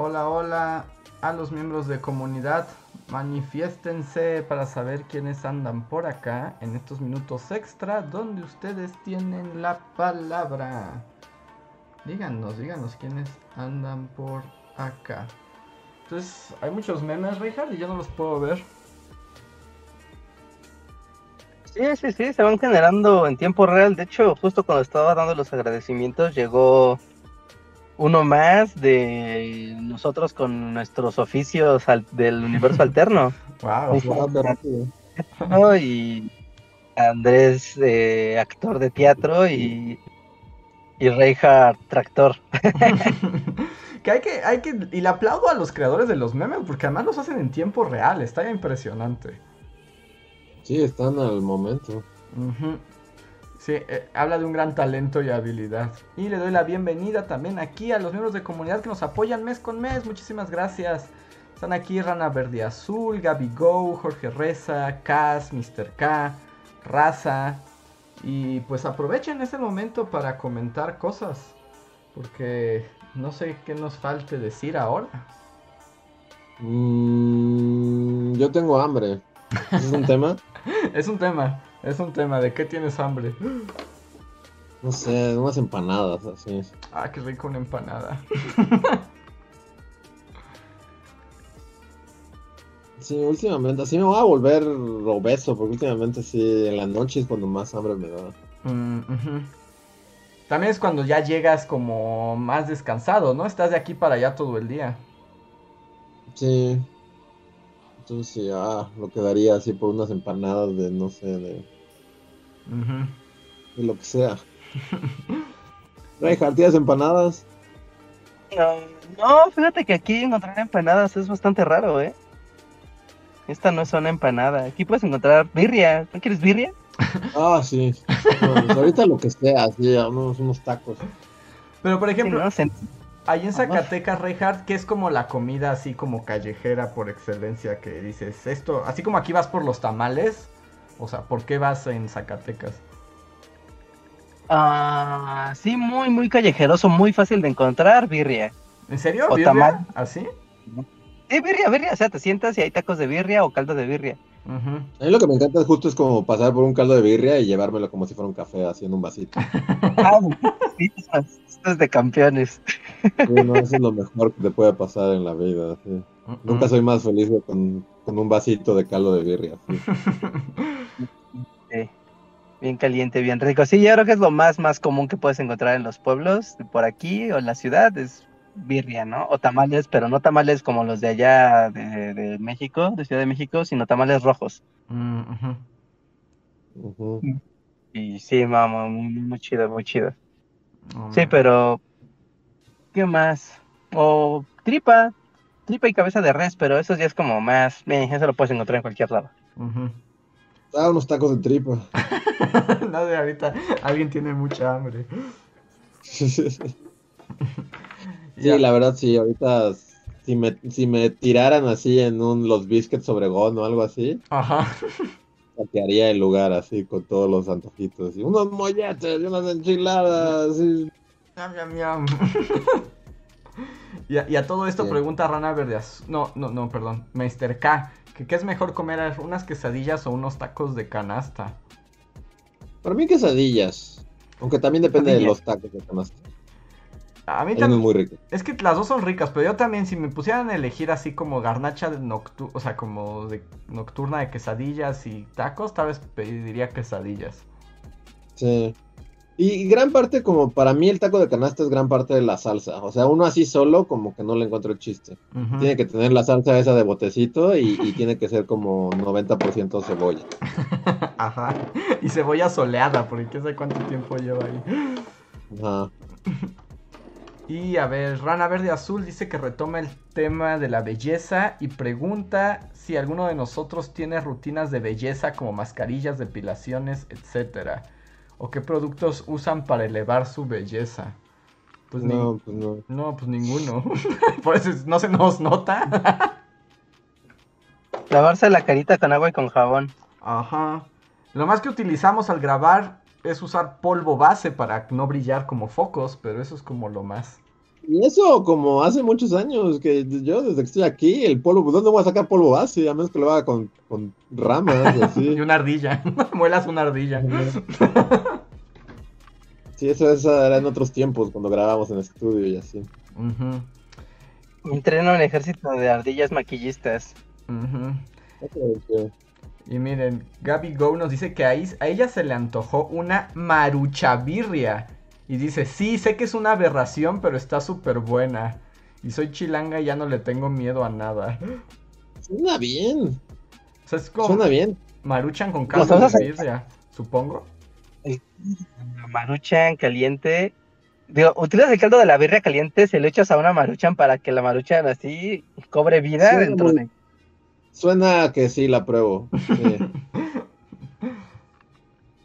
Hola, hola a los miembros de comunidad. Manifiéstense para saber quiénes andan por acá en estos minutos extra donde ustedes tienen la palabra. Díganos, díganos quiénes andan por acá. Entonces, hay muchos memes, Richard, y yo no los puedo ver. Sí, sí, sí, se van generando en tiempo real. De hecho, justo cuando estaba dando los agradecimientos, llegó uno más de nosotros con nuestros oficios al- del universo alterno. Wow. ¿no? Y Andrés, eh, actor de teatro, y, y Reinhardt, tractor. que hay que, hay que. Y le aplaudo a los creadores de los memes porque además los hacen en tiempo real. Está impresionante. Sí, están al momento. Ujú. Sí, eh, habla de un gran talento y habilidad. Y le doy la bienvenida también aquí a los miembros de comunidad que nos apoyan mes con mes. Muchísimas gracias. Están aquí Rana Verde Azul, Gaby Go, Jorge Reza, Kaz, Mr. K, Raza. Y pues aprovechen ese momento para comentar cosas. Porque no sé qué nos falte decir ahora. Mm, yo tengo hambre. ¿Es un tema? Es un tema. Es un tema, ¿de qué tienes hambre? No sé, unas empanadas así. Ah, qué rico una empanada. Sí, últimamente, así me voy a volver obeso, porque últimamente sí, en la noche es cuando más hambre me da. Mm. También es cuando ya llegas como más descansado, ¿no? Estás de aquí para allá todo el día. Sí. Entonces sí, ah, lo quedaría así por unas empanadas de, no sé, de, Ujú. de lo que sea. Reinhardt, ¿tienes empanadas? No, no, fíjate que aquí encontrar empanadas es bastante raro, ¿eh? Esta no es una empanada. Aquí puedes encontrar birria. ¿No quieres birria? Ah, sí. Pues ahorita lo que sea, así, unos, unos tacos. Pero por Sí, ejemplo, ¿no? Ahí en Zacatecas, Reinhardt, ¿qué es como la comida así como callejera por excelencia que dices esto? Así como aquí vas por los tamales, o sea, ¿por qué vas en Zacatecas? Ah, sí, muy, muy callejeroso, muy fácil de encontrar, birria. ¿En serio? O ¿Birria? tamal. ¿Así? Sí, birria, birria, o sea, te sientas y hay tacos de birria o caldo de birria. Ujú. A mí lo que me encanta justo es como pasar por un caldo de birria y llevármelo como si fuera un café, así en un vasito. Ah, sí, esto es de campeones. Sí, no, eso es lo mejor que te puede pasar en la vida. sí. Nunca soy más feliz que con, con un vasito de caldo de birria. sí. Sí, bien caliente, bien rico. Sí, yo creo que es lo más, más común que puedes encontrar en los pueblos, por aquí o en la ciudad, es birria, ¿no? O tamales, pero no tamales como los de allá de, de México, de Ciudad de México, sino tamales rojos. Mm. Y sí, mamá, muy, muy chido, muy chido. Sí, pero ¿qué más? O tripa, tripa y cabeza de res, pero eso ya es como más, eh, eso lo puedes encontrar en cualquier lado. Ujú. Ah, unos tacos de tripa. no sé, ahorita alguien tiene mucha hambre. Sí, Ya. la verdad sí, ahorita si me, si me tiraran así en un los biscuits Obregón o algo así, Ajá. saquearía el lugar así con todos los antojitos. Y unos molletes y unas enchiladas. y- Y, a, y a todo esto Bien. pregunta Rana Verde Azul- No, no, no, perdón. Meister K. Qué es mejor comer unas quesadillas o unos tacos de canasta. Para mí quesadillas. Aunque también depende de los tacos de canasta. A mí también. muy ricos. Es que las dos son ricas, pero yo también, si me pusieran a elegir así como garnacha de o sea, como de nocturna de quesadillas y tacos, tal vez pediría quesadillas. Sí. Y gran parte, como para mí el taco de canasta es gran parte de la salsa. O sea, uno así solo como que no le encuentro el chiste. Tiene que tener la salsa esa de botecito y, y tiene que ser como 90% cebolla. Ajá. Y cebolla soleada, porque quién sabe cuánto tiempo lleva ahí. Ajá. Y a ver, Rana Verde Azul dice que retoma el tema de la belleza y pregunta si alguno de nosotros tiene rutinas de belleza como mascarillas, depilaciones, etcétera. O qué productos usan para elevar su belleza. Pues ni- no, pues no. No, pues ninguno. Por eso es- no se nos nota. Lavarse la carita con agua y con jabón. Ajá. Lo más que utilizamos al grabar es usar polvo base para no brillar como focos, pero eso es como lo más. Y eso como hace muchos años que yo desde que estoy aquí, el polvo, pues, ¿dónde voy a sacar polvo base? A menos que lo haga con, con ramas y así. Y una ardilla. Muelas una ardilla. Sí, eso, eso era en otros tiempos, cuando grabábamos en estudio y así. Ujú, Entreno un ejército de ardillas maquillistas. ujú. Y miren, Gaby Go nos dice que a ella se le antojó una maruchabirria. Y dice, sí, sé que es una aberración, pero está súper buena. Y soy chilanga y ya no le tengo miedo a nada. Suena bien, O sea, es como suena bien. maruchan con Los caldo vamos de birria, supongo. Maruchan caliente. Digo, utilizas el caldo de la birria caliente, se lo echas a una maruchan para que la maruchan así cobre vida Sí, dentro muy- de... Suena que sí la pruebo. Sí.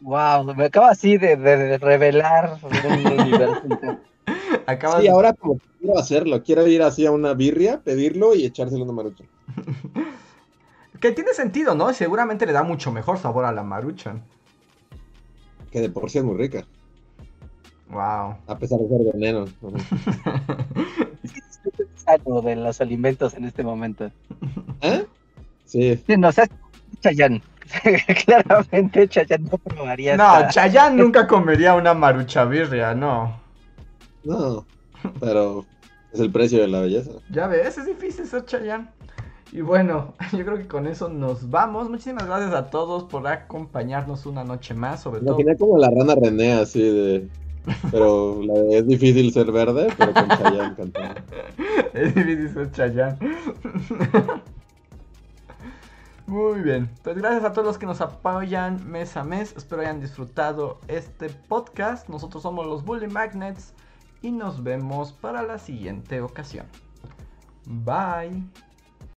Wow, me acaba así de, de- de revelar un universo entero. Acabas Sí, ahora como quiero hacerlo, quiero ir así a una birria, pedirlo y echárselo a una marucha. Que tiene sentido, ¿no? Seguramente le da mucho mejor sabor a la maruchan. Que de por sí es muy rica, Wow. a pesar de ser veneno. Sano de los alimentos en este momento. ¿Eh? Sí. Sí, no seas Chayanne. Claramente Chayanne no probaría No, esta- Chayanne nunca comería una maruchabirria, no. No, pero es el precio de la belleza. Ya ves, es difícil ser Chayanne. Y bueno, yo creo que con eso nos vamos. Muchísimas gracias a todos por acompañarnos una noche más, sobre Me todo. imaginé como la rana René así de... Pero la de- es difícil ser verde, pero con Chayanne cantando. Es difícil ser Chayanne. Muy bien, pues gracias a todos los que nos apoyan mes a mes. Espero hayan disfrutado este podcast. Nosotros somos los Bully Magnets y nos vemos para la siguiente ocasión. Bye.